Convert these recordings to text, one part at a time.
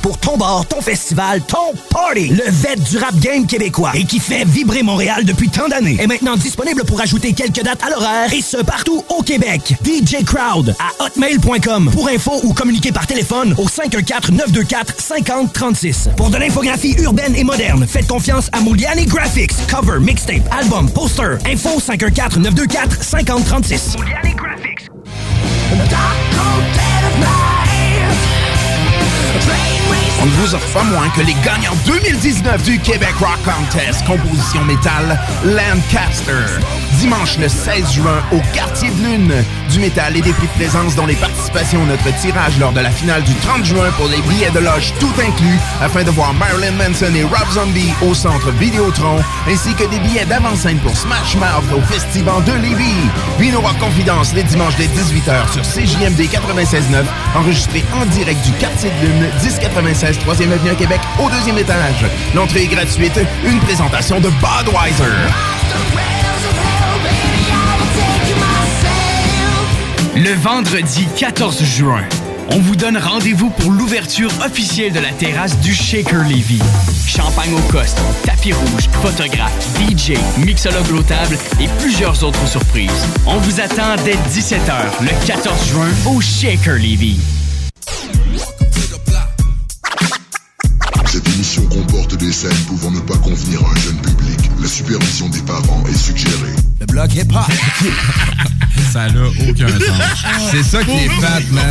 pour ton bar, ton festival, ton party. Le vet du rap game québécois et qui fait vibrer Montréal depuis tant d'années est maintenant disponible pour ajouter quelques dates à l'horaire et ce partout au Québec. DJ Crowd à hotmail.com pour info ou communiquer par téléphone au 514-924-5036. Pour de l'infographie urbaine et moderne, faites confiance à Mouliani Graphics. Cover, mixtape, album, poster. Info 514-924-5036. Mouliani Graphics. Break On ne vous offre pas moins que les gagnants 2019 du Québec Rock Contest, composition métal Lancaster. Dimanche le 16 juin au Quartier de Lune. Du métal et des prix de présence dont les participations à notre tirage lors de la finale du 30 juin pour les billets de loge tout inclus afin de voir Marilyn Manson et Rob Zombie au centre Vidéotron ainsi que des billets d'avant-scène pour Smash Mouth au Festival de Lévis. Nous Rock Confidence les dimanches dès 18h sur CJMD 96.9 enregistré en direct du Quartier de Lune 1096 3e Avenue à Québec au deuxième étage. L'entrée est gratuite, une présentation de Budweiser. Le vendredi 14 juin, on vous donne rendez-vous pour l'ouverture officielle de la terrasse du Shaker Levy. Champagne au coste, tapis rouge, photographe, DJ, mixologue au table et plusieurs autres surprises. On vous attend dès 17h le 14 juin au Shaker Levy. Cette émission comporte des scènes pouvant ne pas convenir à un jeune public. La supervision des parents est suggérée. Le bloc hip hop. ça n'a aucun sens. C'est ça qui est fat, man.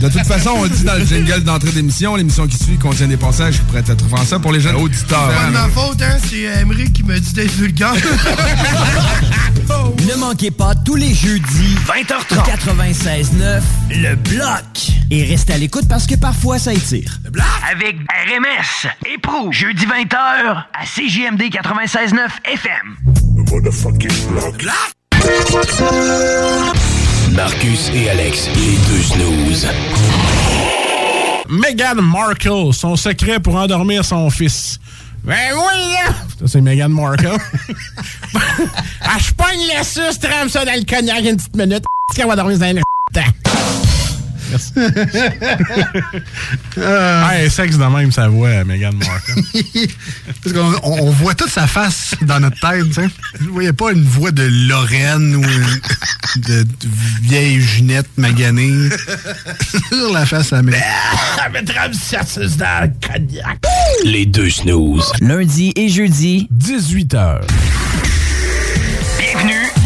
De toute façon, on le dit dans le jingle d'entrée d'émission, l'émission qui suit contient des passages qui pourraient être offensants pour les jeunes auditeurs. C'est pas de ma faute, hein, c'est Emery qui me dit d'être vulgaire. Ne manquez pas tous les jeudis 20h30 96.9 Le Bloc. Et restez à l'écoute parce que parfois ça étire. Le Bloc avec RMS et Pro jeudi 20h à CJMD 96.9 FM. Motherfucking block. Marcus et Alex, les deux snooze. Meghan Markle, son secret pour endormir son fils. Ben oui, là! Ça, c'est Meghan Markle. ah, je pogne le suce, trempe ça dans le cognac une petite minute. Qu'elle va dormir dans le temps. Merci. Euh. Hey, sexe de même, sa voix, Meghan Markle. Parce qu'on on, on voit toute sa face dans notre tête, tu sais. Je voyais pas une voix de Lorraine ou de, de vieille Ginette maganée sur la face à Meghan. Elle me trempe ça suce dans le cognac. Les deux snooze. Lundi et jeudi, 18h. Bienvenue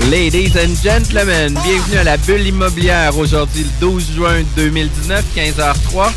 Ladies and gentlemen, bienvenue à la bulle immobilière. Aujourd'hui, le 12 juin 2019, 15h03.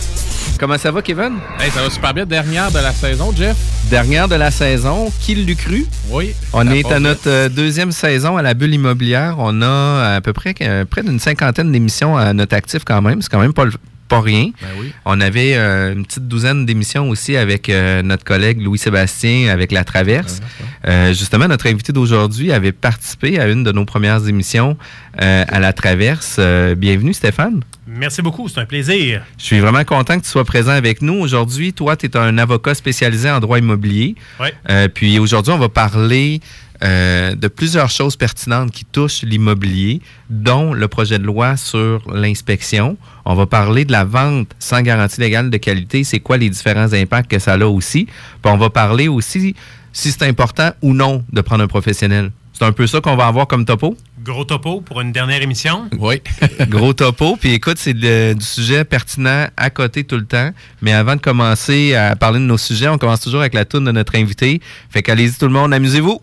Comment ça va, Kevin? Hey, ça va super bien. Dernière de la saison, Jeff. Dernière de la saison. Qui l'eût cru? Oui. On est à notre euh, deuxième saison à la bulle immobilière. On a à peu près euh, près d'une cinquantaine d'émissions à notre actif quand même. C'est quand même pas, le- pas rien. Ben oui. On avait euh, une petite douzaine d'émissions aussi avec euh, notre collègue Louis-Sébastien avec La Traverse. Euh, justement, notre invité d'aujourd'hui avait participé à une de nos premières émissions à La Traverse. Bienvenue, Stéphane. Merci beaucoup, c'est un plaisir. Je suis vraiment content que tu sois présent avec nous. Aujourd'hui, toi, tu es un avocat spécialisé en droit immobilier. Ouais. Euh, puis aujourd'hui, on va parler euh, de plusieurs choses pertinentes qui touchent l'immobilier, dont le projet de loi sur l'inspection. On va parler de la vente sans garantie légale de qualité, c'est quoi les différents impacts que ça a aussi? Puis on va parler aussi si c'est important ou non de prendre un professionnel. C'est un peu ça qu'on va avoir comme topo? Gros topo pour une dernière émission? Oui. Gros topo. Puis écoute, c'est du sujet pertinent à côté tout le temps. Mais avant de commencer à parler de nos sujets, on commence toujours avec la toune de notre invité. Fait qu'allez-y tout le monde, amusez-vous.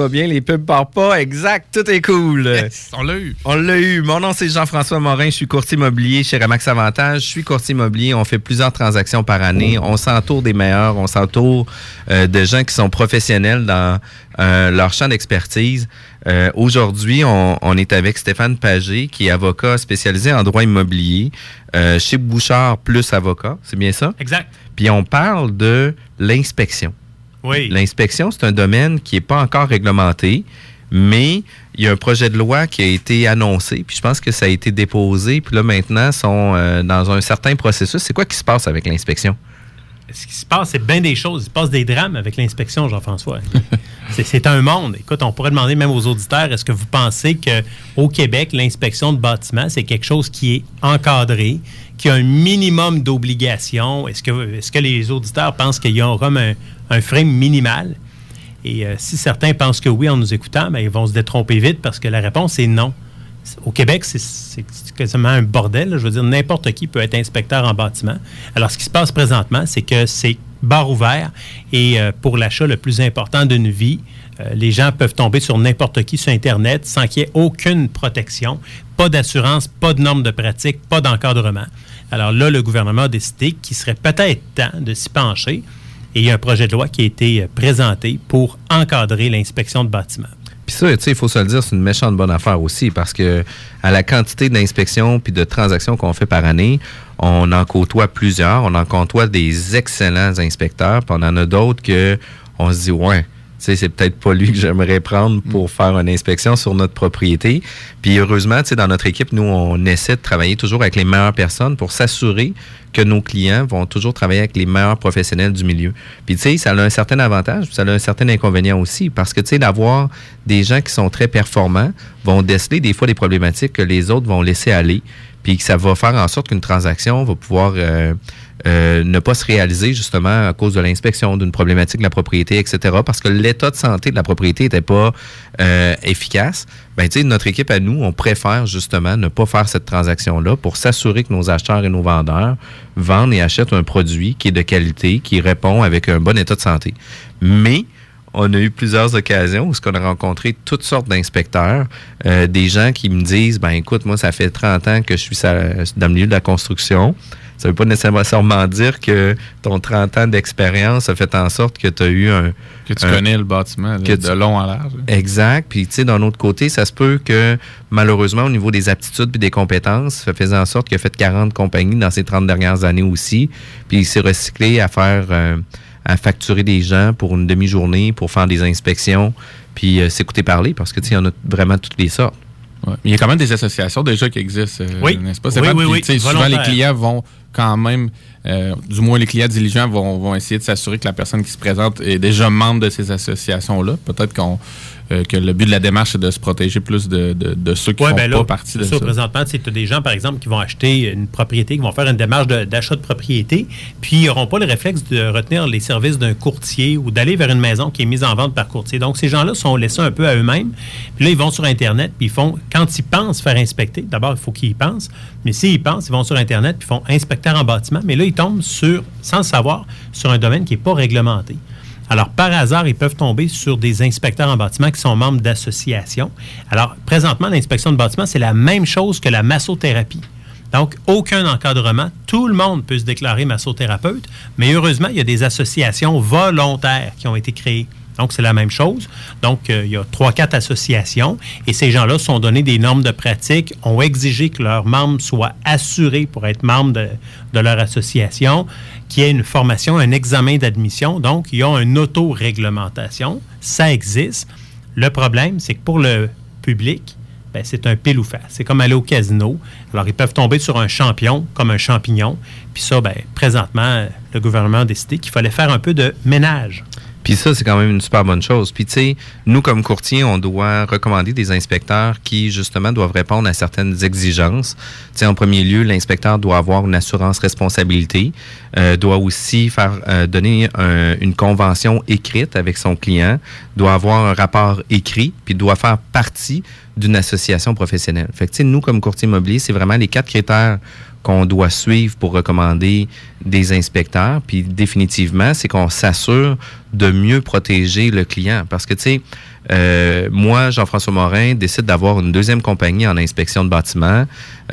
Va bien, les pubs partent pas. Exact, tout est cool. on l'a eu. On l'a eu. Mon nom, c'est Jean-François Morin. Je suis courtier immobilier chez Remax Avantage. Je suis courtier immobilier. On fait plusieurs transactions par année. On s'entoure des meilleurs. On s'entoure euh, de gens qui sont professionnels dans euh, leur champ d'expertise. Euh, Aujourd'hui, on, on est avec Stéphane Pagé, qui est avocat spécialisé en droit immobilier chez Bouchard Plus Avocat. C'est bien ça? Exact. Puis on parle de l'inspection. Oui. L'inspection, c'est un domaine qui n'est pas encore réglementé, mais il y a un projet de loi qui a été annoncé, puis je pense que ça a été déposé, puis là maintenant, sont euh, dans un certain processus. C'est quoi qui se passe avec l'inspection? Ce qui se passe, c'est bien des choses. Il se passe des drames avec l'inspection, Jean-François. C'est- c'est un monde. Écoute, on pourrait demander même aux auditeurs, est-ce que vous pensez qu'au Québec, l'inspection de bâtiments, c'est quelque chose qui est encadré, qui a un minimum d'obligations? Est-ce que, est que les auditeurs pensent qu'il y aura un, un frame minimal? Et euh, si certains pensent que oui en nous écoutant, ben, ils vont se détromper vite parce que la réponse est non. Au Québec, c'est- quasiment un bordel. Je veux dire, n'importe qui peut être inspecteur en bâtiment. Alors, ce qui se passe présentement, c'est que c'est bar ouvert et euh, pour l'achat le plus important d'une vie, euh, les gens peuvent tomber sur n'importe qui sur Internet sans qu'il y ait aucune protection, pas d'assurance, pas de normes de pratique, pas d'encadrement. Alors là, le gouvernement a décidé qu'il serait peut-être temps de s'y pencher et il y a un projet de loi qui a été euh, présenté pour encadrer l'inspection de bâtiments. Puis ça, il faut se le dire, c'est une méchante bonne affaire aussi parce que à la quantité d'inspections puis de transactions qu'on fait par année, on en côtoie plusieurs, on en côtoie des excellents inspecteurs, puis on en a d'autres que on se dit ouais, sais, c'est peut-être pas lui que j'aimerais prendre pour faire une inspection sur notre propriété. Puis heureusement, tu sais, dans notre équipe, nous, on essaie de travailler toujours avec les meilleures personnes pour s'assurer que nos clients vont toujours travailler avec les meilleurs professionnels du milieu. Puis tu sais, ça a un certain avantage, puis ça a un certain inconvénient aussi, parce que tu sais, d'avoir des gens qui sont très performants vont déceler des fois des problématiques que les autres vont laisser aller, puis que ça va faire en sorte qu'une transaction va pouvoir euh, euh, ne pas se réaliser justement à cause de l'inspection d'une problématique de la propriété, etc. Parce que l'état de santé de la propriété n'était pas euh, efficace. Ben, tu sais, notre équipe à nous, on préfère justement ne pas faire cette transaction-là pour s'assurer que nos acheteurs et nos vendeurs vendent et achètent un produit qui est de qualité, qui répond avec un bon état de santé. Mais on a eu plusieurs occasions où on a rencontré toutes sortes d'inspecteurs, euh, des gens qui me disent, ben écoute, moi, ça fait 30 ans que je suis dans le milieu de la construction. Ça veut pas nécessairement dire que ton 30 ans d'expérience a fait en sorte que tu as eu un... Que tu un- connais le bâtiment de, que de tu- long en large. Exact. Puis, tu sais, d'un autre côté, ça se peut que, malheureusement, au niveau des aptitudes et des compétences, ça faisait en sorte qu'il a fait 40 compagnies dans ces 30 dernières années aussi. Puis, il s'est recyclé à faire, euh, à facturer des gens pour une demi-journée, pour faire des inspections, puis euh, s'écouter parler, parce que, tu sais, il y en a vraiment toutes les sortes. Ouais. Mais il y a quand même des associations déjà qui existent, euh, Oui. n'est-ce pas? Oui, oui, Puis, oui, Souvent, les clients vont quand même, euh, du moins les clients diligents vont, vont essayer de s'assurer que la personne qui se présente est déjà membre de ces associations-là. Peut-être qu'on euh, que le but de la démarche, c'est de se protéger plus de, de, de ceux qui Ouais, font ben là, pas partie de ça. ça. Présentement, tu as des gens, par exemple, qui vont acheter une propriété, qui vont faire une démarche d'achat de, propriété, puis ils n'auront pas le réflexe de retenir les services d'un courtier ou d'aller vers une maison qui est mise en vente par courtier. Donc, ces gens-là sont laissés un peu à eux-mêmes. Puis là, ils vont sur Internet, puis ils font, quand ils pensent faire inspecter, d'abord, il faut qu'ils y pensent, mais s'ils pensent, ils vont sur Internet, puis ils font inspecteur en bâtiment, mais là, ils tombent sur, sans le savoir, sur un domaine qui n'est pas réglementé. Alors, par hasard, ils peuvent tomber sur des inspecteurs en bâtiment qui sont membres d'associations. Alors, présentement, l'inspection de bâtiment, c'est la même chose que la massothérapie. Donc, aucun encadrement. Tout le monde peut se déclarer massothérapeute, mais heureusement, il y a des associations volontaires qui ont été créées. Donc, c'est la même chose. Donc, euh, il y a trois, quatre associations et ces gens-là sont donnés des normes de pratique, ont exigé que leurs membres soient assurés pour être membres de, leur association, qu'il y ait une formation, un examen d'admission. Donc, il y a une auto-réglementation. Ça existe. Le problème, c'est que pour le public, ben, c'est un pile ou face. C'est comme aller au casino. Alors, ils peuvent tomber sur un champion comme un champignon. Puis ça, ben, présentement, le gouvernement a décidé qu'il fallait faire un peu de ménage. Puis ça, c'est quand même une super bonne chose. Puis tu sais, nous, comme courtiers, on doit recommander des inspecteurs qui, justement, doivent répondre à certaines exigences. Tu sais, en premier lieu, l'inspecteur doit avoir une assurance responsabilité, euh, doit aussi faire euh, donner un- une convention écrite avec son client, doit avoir un rapport écrit, puis doit faire partie d'une association professionnelle. Fait que, tu sais, nous, comme courtier immobilier, c'est vraiment les quatre critères qu'on doit suivre pour recommander des inspecteurs. Puis définitivement, c'est qu'on s'assure de mieux protéger le client. Parce que, tu sais, euh, moi, Jean-François Morin, décide d'avoir une deuxième compagnie en inspection de bâtiments.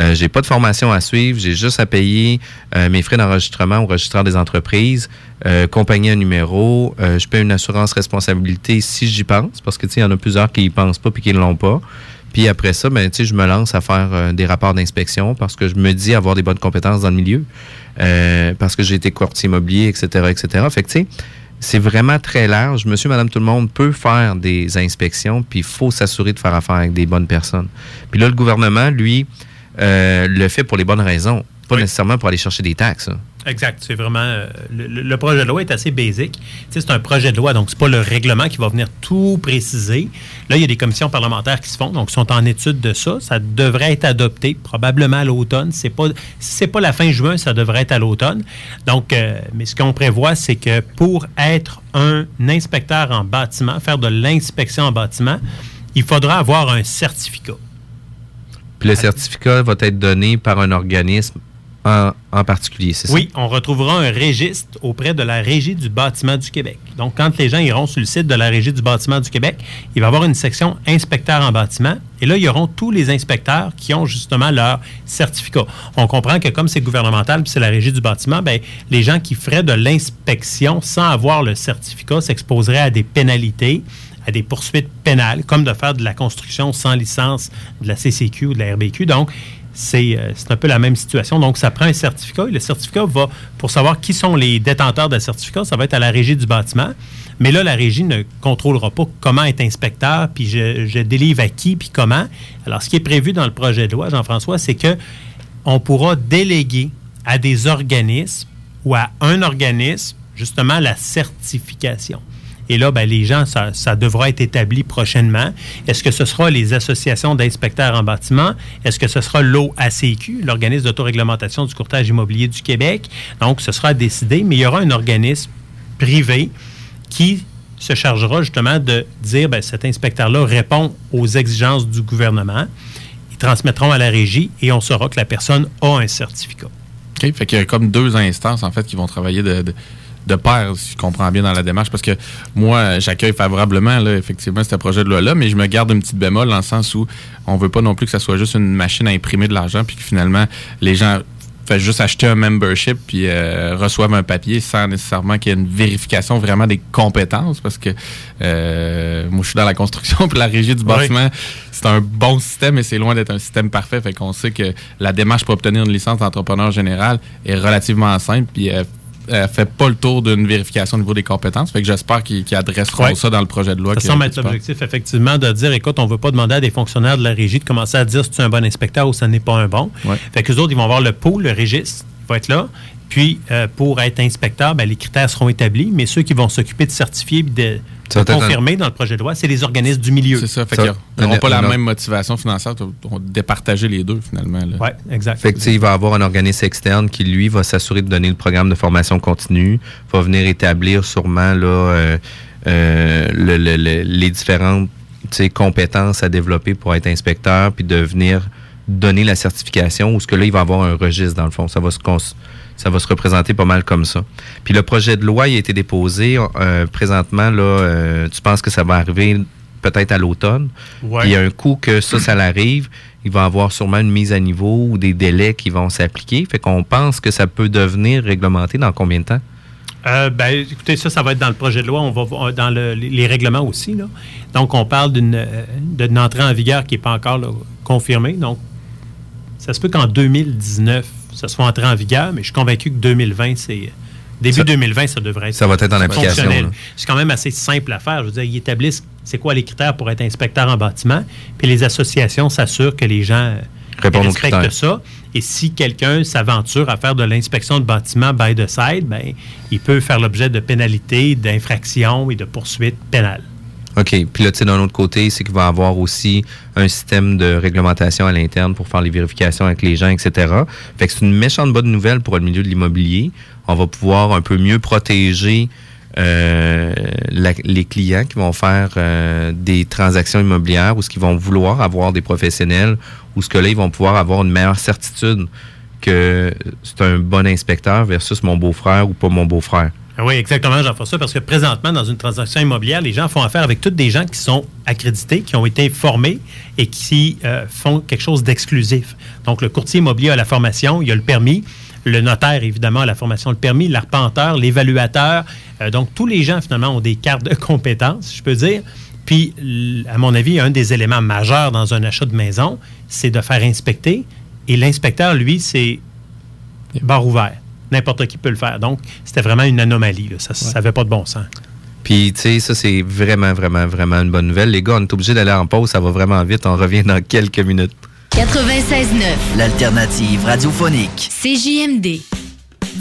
Euh, j'ai pas de formation à suivre, j'ai juste à payer euh, mes frais d'enregistrement au registraire des entreprises, euh, compagnie un numéro, je paye une assurance responsabilité si j'y pense, parce que tu sais, il y en a plusieurs qui y pensent pas puis qui ne l'ont pas. Puis après ça, ben, je me lance à faire euh, des rapports d'inspection parce que je me dis avoir des bonnes compétences dans le milieu, euh, parce que j'ai été courtier immobilier, etc., etc. Fait que, tu sais, c'est vraiment très large. Monsieur, madame, tout le monde peut faire des inspections, puis il faut s'assurer de faire affaire avec des bonnes personnes. Puis là, le gouvernement, lui, euh, le fait pour les bonnes raisons, pas nécessairement pour aller chercher des taxes. hein. Exact. C'est vraiment. euh, le, projet de loi est assez basique. C'est un projet de loi, donc c'est pas le règlement qui va venir tout préciser. Là, il y a des commissions parlementaires qui se font, donc sont en étude de ça. Ça devrait être adopté probablement à l'automne. C'est pas, si c'est pas la fin juin, ça devrait être à l'automne. Donc, euh, mais ce qu'on prévoit, c'est que pour être un inspecteur en bâtiment, faire de l'inspection en bâtiment, il faudra avoir un certificat. Le certificat va être donné par un organisme en, particulier, c'est ça? Oui, on retrouvera un registre auprès de la Régie du bâtiment du Québec. Donc, quand les gens iront sur le site de la Régie du bâtiment du Québec, il va y avoir une section inspecteurs en bâtiment. Et là, il y auront tous les inspecteurs qui ont justement leur certificat. On comprend que comme c'est gouvernemental puis c'est la Régie du bâtiment, ben, les gens qui feraient de l'inspection sans avoir le certificat s'exposeraient à des pénalités à des poursuites pénales, comme de faire de la construction sans licence de la CCQ ou de la RBQ. Donc, c'est euh, c'est un peu la même situation. Donc, ça prend un certificat et le certificat va, pour savoir qui sont les détenteurs de certificat, ça va être à la régie du bâtiment. Mais là, la régie ne contrôlera pas comment être inspecteur, puis je, je délivre à qui, puis comment. Alors, ce qui est prévu dans le projet de loi, Jean-François, c'est que on pourra déléguer à des organismes ou à un organisme, justement, la certification. Et là, ben, les gens, ça, devra être établi prochainement. Est-ce que ce sera les associations d'inspecteurs en bâtiment? Est-ce que ce sera l'OACQ, l'organisme d'autoréglementation du courtage immobilier du Québec? Donc, ce sera décidé, mais il y aura un organisme privé qui se chargera justement de dire, ben, cet inspecteur-là répond aux exigences du gouvernement. Ils transmettront à la régie et on saura que la personne a un certificat. OK. Fait qu'il y a comme deux instances, en fait, qui vont travailler de, de pair, si je comprends bien, dans la démarche. Parce que moi, j'accueille favorablement, là, effectivement, ce projet de loi-là, mais je me garde une petite bémol dans le sens où on veut pas non plus que ça soit juste une machine à imprimer de l'argent, puis que finalement, les gens fait juste acheter un membership puis euh, reçoivent un papier sans nécessairement qu'il y ait une vérification vraiment des compétences parce que euh, moi je suis dans la construction puis la régie du Oui. bâtiment c'est un bon système mais c'est loin d'être un système parfait fait qu'on sait que la démarche pour obtenir une licence d'entrepreneur général est relativement simple puis euh, elle fait pas le tour d'une vérification au niveau des compétences. Fait que j'espère qu'ils adresseront Ouais. ça dans le projet de loi. Ça semble être l'objectif, effectivement, de dire, écoute, on ne veut pas demander à des fonctionnaires de la régie de commencer à dire si tu es un bon inspecteur ou ce n'est pas un bon. Ouais. Fait que les autres, ils vont avoir le pot, le registre, va être là. Puis, euh, pour être inspecteur, ben, les critères seront établis, mais ceux qui vont s'occuper de certifier et de, confirmer dans le projet de loi, c'est les organismes du milieu. C'est ça. Fait Ça- qu'ils n'auront pas la même motivation financière. On va départager les deux, finalement. Oui, exact. Fait que, il va avoir un organisme externe qui, lui, va s'assurer de donner le programme de formation continue, va venir établir sûrement là, euh, euh, le- le- le- les différentes compétences à développer pour être inspecteur, puis de venir donner la certification, ou ce que là, il va avoir un registre, dans le fond. Ça va se, ça va se représenter pas mal comme ça. Puis le projet de loi, il a été déposé. euh, présentement, là, euh, tu penses que ça va arriver peut-être à l'automne? Ouais. Puis il y a un coup que ça, ça l'arrive, il va avoir sûrement une mise à niveau ou des délais qui vont s'appliquer. Fait qu'on pense que ça peut devenir réglementé dans combien de temps? Euh, ben, écoutez, ça, ça va être dans le projet de loi. On va voir dans le- les règlements aussi. Là. Donc, on parle d'une euh, d'une entrée en vigueur qui n'est pas encore là, confirmée. Donc, ça se peut qu'en 2019, ça soit entré en vigueur, mais je suis convaincu que 2020, c'est. Début Ça- 2020, ça devrait être. ça va être en application. C'est quand même assez simple à faire. Je veux dire, ils établissent c'est quoi les critères pour être inspecteur en bâtiment, puis les associations s'assurent que les gens euh, Répondent respectent ça. Et si quelqu'un s'aventure à faire de l'inspection de bâtiment by the side, ben, il peut faire l'objet de pénalités, d'infractions et de poursuites pénales. OK. Puis là, tu d'un autre côté, c'est qu'il va avoir aussi un système de réglementation à l'interne pour faire les vérifications avec les gens, etc. Fait que c'est une méchante bonne nouvelle pour le milieu de l'immobilier. On va pouvoir un peu mieux protéger euh, les clients qui vont faire euh, des transactions immobilières ou ce qu'ils vont vouloir avoir des professionnels ou ce que là, ils vont pouvoir avoir une meilleure certitude que c'est un bon inspecteur versus mon beau-frère ou pas mon beau-frère. Ah Oui, exactement, Jean-François, parce que présentement, dans une transaction immobilière, les gens font affaire avec toutes des gens qui sont accrédités, qui ont été formés et qui euh, font quelque chose d'exclusif. Donc, le courtier immobilier a la formation, il a le permis. Le notaire, évidemment, a la formation, le permis, l'arpenteur, l'évaluateur. Euh, donc, tous les gens, finalement, ont des cartes de compétences, je peux dire. Puis, à mon avis, un des éléments majeurs dans un achat de maison, c'est de faire inspecter. Et l'inspecteur, lui, c'est barre ouvert. N'importe qui peut le faire. Donc, c'était vraiment une anomalie. là. Ça n'avait pas de bon sens. Puis, tu sais, ça, c'est vraiment, vraiment, vraiment une bonne nouvelle. Les gars, on est obligé d'aller en pause. Ça va vraiment vite. On revient dans quelques minutes. 96.9. L'alternative radiophonique. CJMD.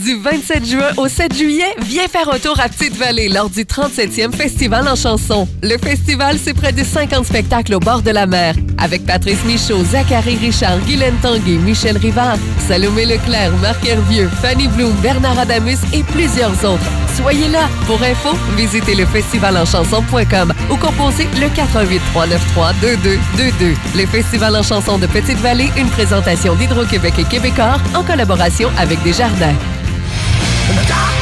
Du 27 juin au 7 juillet, viens faire un tour à Petite-Vallée lors du 37e Festival en chanson. Le festival, c'est près de 50 spectacles au bord de la mer. Avec Patrice Michaud, Zachary Richard, Guylaine Tanguay, Michel Rivard, Salomé Leclerc, Marc Hervieux, Fanny Bloom, Bernard Adamus et plusieurs autres. Soyez là. Pour info, visitez le festivalenchanson.com ou composez le 88 393 2222. Le Festival en chanson de Petite-Vallée, une présentation d'Hydro-Québec et Québécois en collaboration avec Desjardins. the dark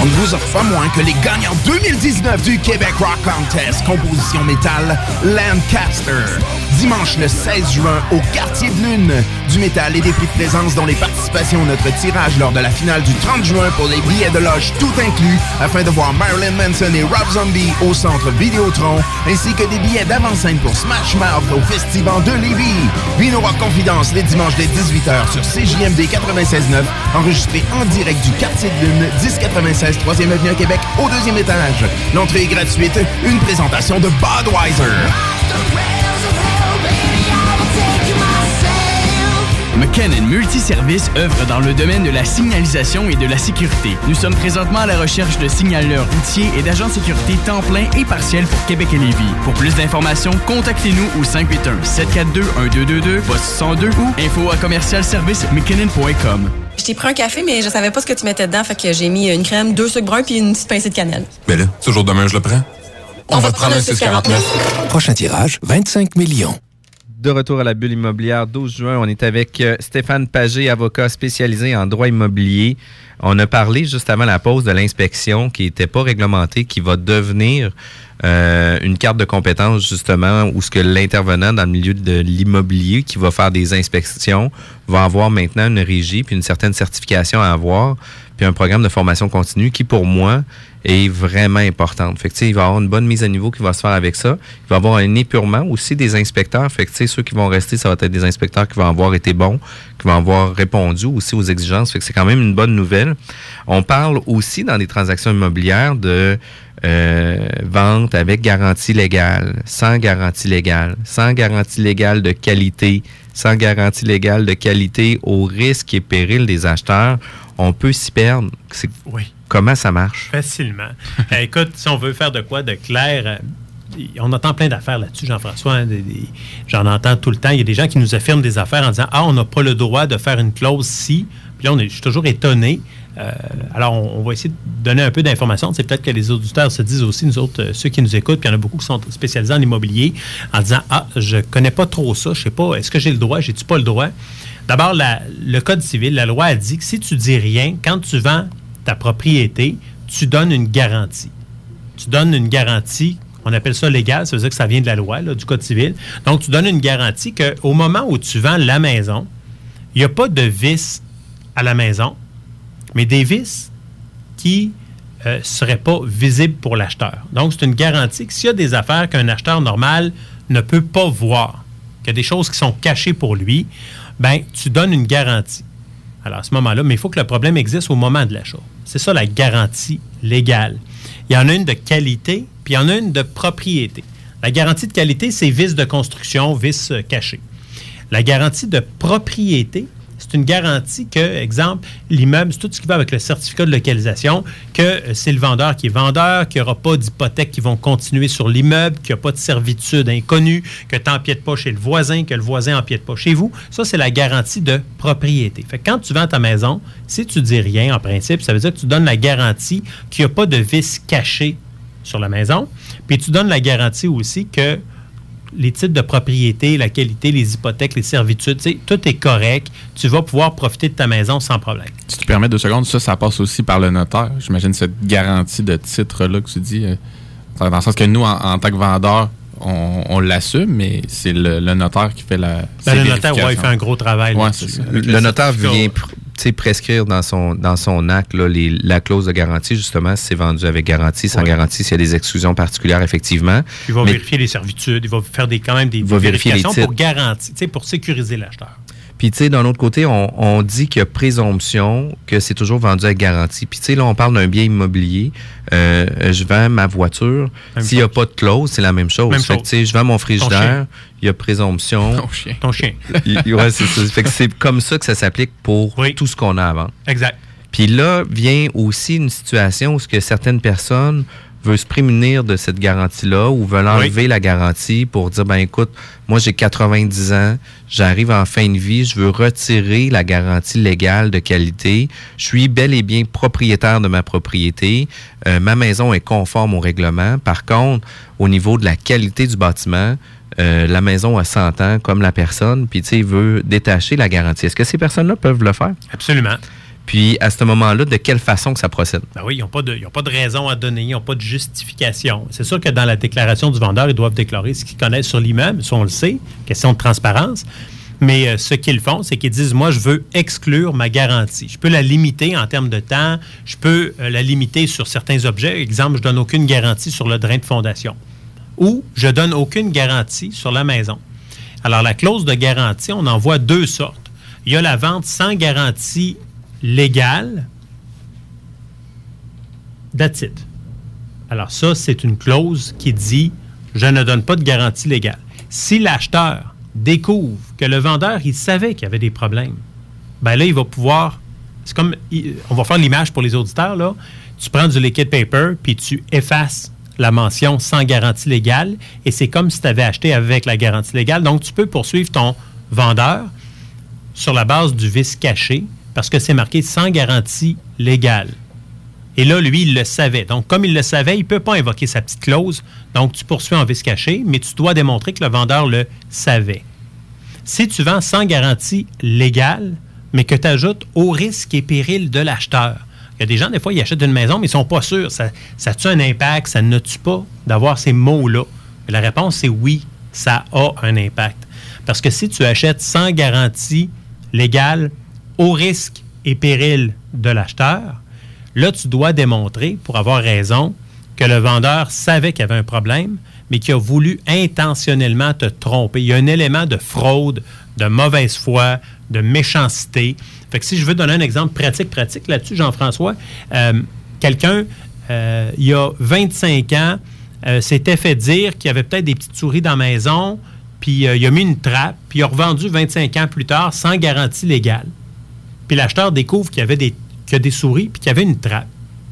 On ne vous offre pas moins que les gagnants 2019 du Québec Rock Contest, composition métal Lancaster. Dimanche le 16 juin au Quartier de Lune. Du métal et des prix de présence dont les participations à notre tirage lors de la finale du 30 juin pour les billets de loge tout inclus afin de voir Marilyn Manson et Rob Zombie au centre Vidéotron ainsi que des billets d'avant-scène pour Smash Mouth au Festival de Lévis. Vino Rock Confidence les dimanches dès 18h sur CJMD 96.9 enregistré en direct du Quartier de Lune 1096 3e Avenue à Québec au deuxième étage. L'entrée est gratuite. Une présentation de Budweiser. McKinnon Multiservice œuvre dans le domaine de la signalisation et de la sécurité. Nous sommes présentement à la recherche de signaleurs routiers et d'agents de sécurité temps plein et partiel pour Québec et Lévis. Pour plus d'informations, contactez-nous au 581-742-1222, poste 102 ou info à commercial service mckinnon.com. Je t'ai pris un café, mais je savais pas ce que tu mettais dedans, fait que j'ai mis une crème, deux sucres bruns puis une petite pincée de cannelle. Mais là, toujours demain, je le prends? On, va te prendre un 649. Prochain tirage, 25 millions. De retour à la bulle immobilière, 12 juin, on est avec euh, Stéphane Pagé, avocat spécialisé en droit immobilier. On a parlé juste avant la pause de l'inspection qui n'était pas réglementée, qui va devenir euh, une carte de compétence justement où ce que l'intervenant dans le milieu de l'immobilier qui va faire des inspections va avoir maintenant une régie puis une certaine certification à avoir puis un programme de formation continue qui pour moi est vraiment importante. Fait que, il va y avoir une bonne mise à niveau qui va se faire avec ça. Il va y avoir un épurement aussi des inspecteurs. Fait que, ceux qui vont rester, ça va être des inspecteurs qui vont avoir été bons, qui vont avoir répondu aussi aux exigences. Fait que c'est quand même une bonne nouvelle. On parle aussi dans des transactions immobilières de euh, vente avec garantie légale, sans garantie légale, sans garantie légale de qualité, sans garantie légale de qualité au risque et péril des acheteurs. On peut s'y perdre. C'est- Comment ça marche? Facilement. Euh, écoute, si on veut faire de quoi de clair, euh, on entend plein d'affaires là-dessus, Jean-François. hein, J'en entends tout le temps. Il y a des gens qui nous affirment des affaires en disant Ah, on n'a pas le droit de faire une clause si. Puis là, on est, je suis toujours étonné. Euh, alors, on, va essayer de donner un peu d'informations. C'est peut-être que les auditeurs se disent aussi, nous autres, euh, ceux qui nous écoutent, puis il y en a beaucoup qui sont spécialisés en immobilier, en disant Ah, je connais pas trop ça, je sais pas, est-ce que j'ai le droit, j'ai-tu pas le droit? D'abord, le Code civil, la loi a dit que si tu dis rien, quand tu vends ta propriété, tu donnes une garantie. Tu donnes une garantie, on appelle ça légal, ça veut dire que ça vient de la loi, du Code civil. Donc, tu donnes une garantie qu'au moment où tu vends la maison, il n'y a pas de vis à la maison, mais des vis qui ne seraient pas visibles pour l'acheteur. Donc, c'est une garantie que s'il y a des affaires qu'un acheteur normal ne peut pas voir, qu'il y a des choses qui sont cachées pour lui, ben tu donnes une garantie. Alors, à ce moment-là, mais il faut que le problème existe au moment de l'achat. C'est ça la garantie légale. Il y en a une de qualité, puis il y en a une de propriété. La garantie de qualité, c'est vis de construction, vis euh, caché. La garantie de propriété, c'est une garantie que, exemple, l'immeuble, c'est tout ce qui va avec le certificat de localisation, que euh, c'est le vendeur qui est vendeur, qu'il n'y aura pas d'hypothèques qui vont continuer sur l'immeuble, qu'il n'y a pas de servitude inconnue, que tu n'empiètes pas chez le voisin, que le voisin n'empiète pas chez vous. Ça, c'est la garantie de propriété. Fait que quand tu vends ta maison, si tu dis rien, en principe, ça veut dire que tu donnes la garantie qu'il n'y a pas de vis caché sur la maison. Puis tu donnes la garantie aussi que les titres de propriété, la qualité, les hypothèques, les servitudes, tu sais, tout est correct. Tu vas pouvoir profiter de ta maison sans problème. Si tu permets deux secondes, ça, ça passe aussi par le notaire. J'imagine cette garantie de titre-là que tu dis. euh, dans le sens que nous, en, en tant que vendeur, on, on l'assume, mais c'est le, le notaire qui fait la. Ben, le notaire, ouais, il fait un gros travail Ouais, Le notaire vient pr- prescrire dans son, dans son acte là, les- la clause de garantie, justement, si c'est vendu avec garantie, sans Ouais. garantie, s'il y a des exclusions particulières, effectivement. Il va Mais- vérifier les servitudes, il va faire des, quand même des, les vérifications pour garantir, pour sécuriser l'acheteur. Puis, tu sais, d'un autre côté, on, on dit qu'il y a présomption que c'est toujours vendu avec garantie. Puis, tu sais, là, on parle d'un bien immobilier. Euh, je vends ma voiture. S'il n'y a pas de clause, c'est la même chose. Même Fait que, chose. tu sais, je vends mon frigidaire. Il y a présomption. Ton chien. Ton chien. Ouais, c'est ça. Fait que c'est comme ça que ça s'applique pour tout ce qu'on a à vendre. Exact. Puis là vient aussi une situation où ce que certaines personnes veulent se prémunir de cette garantie-là ou veulent enlever la garantie pour dire, ben écoute, moi j'ai 90 ans, j'arrive en fin de vie, je veux retirer la garantie légale de qualité, je suis bel et bien propriétaire de ma propriété, euh, ma maison est conforme au règlement. Par contre, au niveau de la qualité du bâtiment, euh, la maison a 100 ans comme la personne, puis tu sais, veut détacher la garantie. Est-ce que ces personnes-là peuvent le faire? Absolument. Puis à ce moment-là, de quelle façon que ça procède? Ben oui, ils n'ont pas, de- pas de raison à donner, ils n'ont pas de justification. C'est sûr que dans la déclaration du vendeur, ils doivent déclarer ce qu'ils connaissent sur l'immeuble, ça on le sait, question de transparence. Mais euh, ce qu'ils font, c'est qu'ils disent, moi, je veux exclure ma garantie. Je peux la limiter en termes de temps, je peux euh, la limiter sur certains objets. Exemple, je donne aucune garantie sur le drain de fondation. Ou je donne aucune garantie sur la maison. Alors, la clause de garantie, on en voit deux sortes. Il y a la vente sans garantie légale, That's. Alors ça, c'est une clause qui dit je ne donne pas de garantie légale. Si l'acheteur découvre que le vendeur, il savait qu'il y avait des problèmes, ben là, il va pouvoir. C'est comme. On va faire l'image pour les auditeurs, là. Tu prends du liquid paper, puis tu effaces la mention sans garantie légale, et c'est comme si tu avais acheté avec la garantie légale. Donc, tu peux poursuivre ton vendeur sur la base du vice caché, parce que c'est marqué sans garantie légale. Et là, lui, il le savait. Donc, comme il le savait, il ne peut pas invoquer sa petite clause. Donc, tu poursuis en vice caché, mais tu dois démontrer que le vendeur le savait. Si tu vends sans garantie légale, mais que tu ajoutes au risque et péril de l'acheteur, il y a des gens, des fois, ils achètent une maison, mais ils ne sont pas sûrs. Ça, ça a-tu un impact? Ça ne tue pas d'avoir ces mots-là? La réponse, c'est oui, ça a un impact. Parce que si tu achètes sans garantie légale, au risque et péril de l'acheteur, Là, tu dois démontrer, pour avoir raison, que le vendeur savait qu'il y avait un problème, mais qu'il a voulu intentionnellement te tromper. Il y a un élément de fraude, de mauvaise foi, de méchanceté. Fait si je veux donner un exemple pratique-pratique là-dessus, Jean-François, euh, quelqu'un, euh, il y a 25 ans, euh, s'était fait dire qu'il y avait peut-être des petites souris dans la maison, puis il a mis une trappe, puis il a revendu 25 ans plus tard sans garantie légale. Puis l'acheteur découvre qu'il y avait des, qu'il y a des souris, puis qu'il y avait une trappe.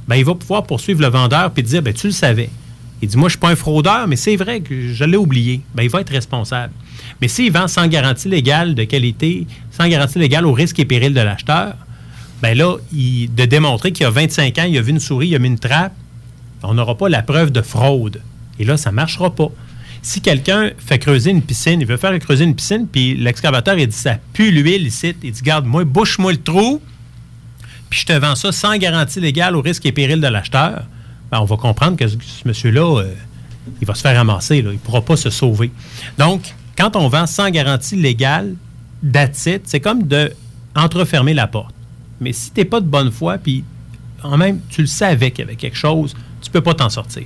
Ben, il va pouvoir poursuivre le vendeur puis dire ben, Tu le savais. Il dit Moi, je ne suis pas un fraudeur, mais c'est vrai que je l'ai oublié. Ben, il va être responsable. Mais s'il vend sans garantie légale de qualité, sans garantie légale au risque et péril de l'acheteur, ben là, il- de démontrer qu'il y a 25 ans, il a vu une souris, il a mis une trappe, on n'aura pas la preuve de fraude. Et là, ça ne marchera pas. Si quelqu'un fait creuser une piscine, il veut faire creuser une piscine, puis l'excavateur, il dit ça pue l'huile ici. Il dit Garde, moi, bouche-moi le trou, puis je te vends ça sans garantie légale au risque et péril de l'acheteur. Ben, on va comprendre que ce, monsieur-là, euh, il va se faire ramasser. Il ne pourra pas se sauver. Donc, quand on vend sans garantie légale, it, c'est comme de entrefermer la porte. Mais si tu n'es pas de bonne foi, puis en même, tu le savais qu'il y avait quelque chose, tu ne peux pas t'en sortir.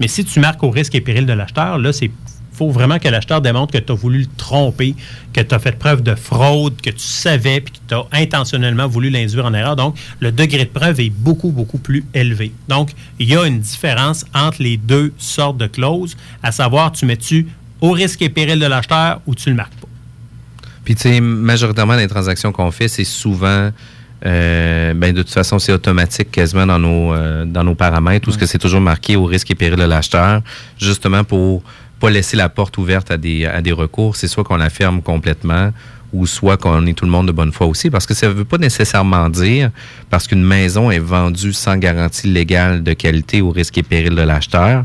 Mais si tu marques au risque et péril de l'acheteur, là, c'est faut vraiment que l'acheteur démontre que tu as voulu le tromper, que tu as fait preuve de fraude, que tu savais, puis que tu as intentionnellement voulu l'induire en erreur. Donc, le degré de preuve est beaucoup, beaucoup plus élevé. Donc, il y a une différence entre les deux sortes de clauses, à savoir, tu mets-tu au risque et péril de l'acheteur ou tu le marques pas. Puis, tu sais, majoritairement, les transactions qu'on fait, c'est souvent. Euh, ben, de toute façon, c'est automatique quasiment dans nos, euh, dans nos paramètres, où ce que c'est toujours marqué au risque et péril de l'acheteur, justement pour pas laisser la porte ouverte à des, à des recours. C'est soit qu'on la ferme complètement, ou soit qu'on est tout le monde de bonne foi aussi, parce que ça ne veut pas nécessairement dire, parce qu'une maison est vendue sans garantie légale de qualité au risque et péril de l'acheteur,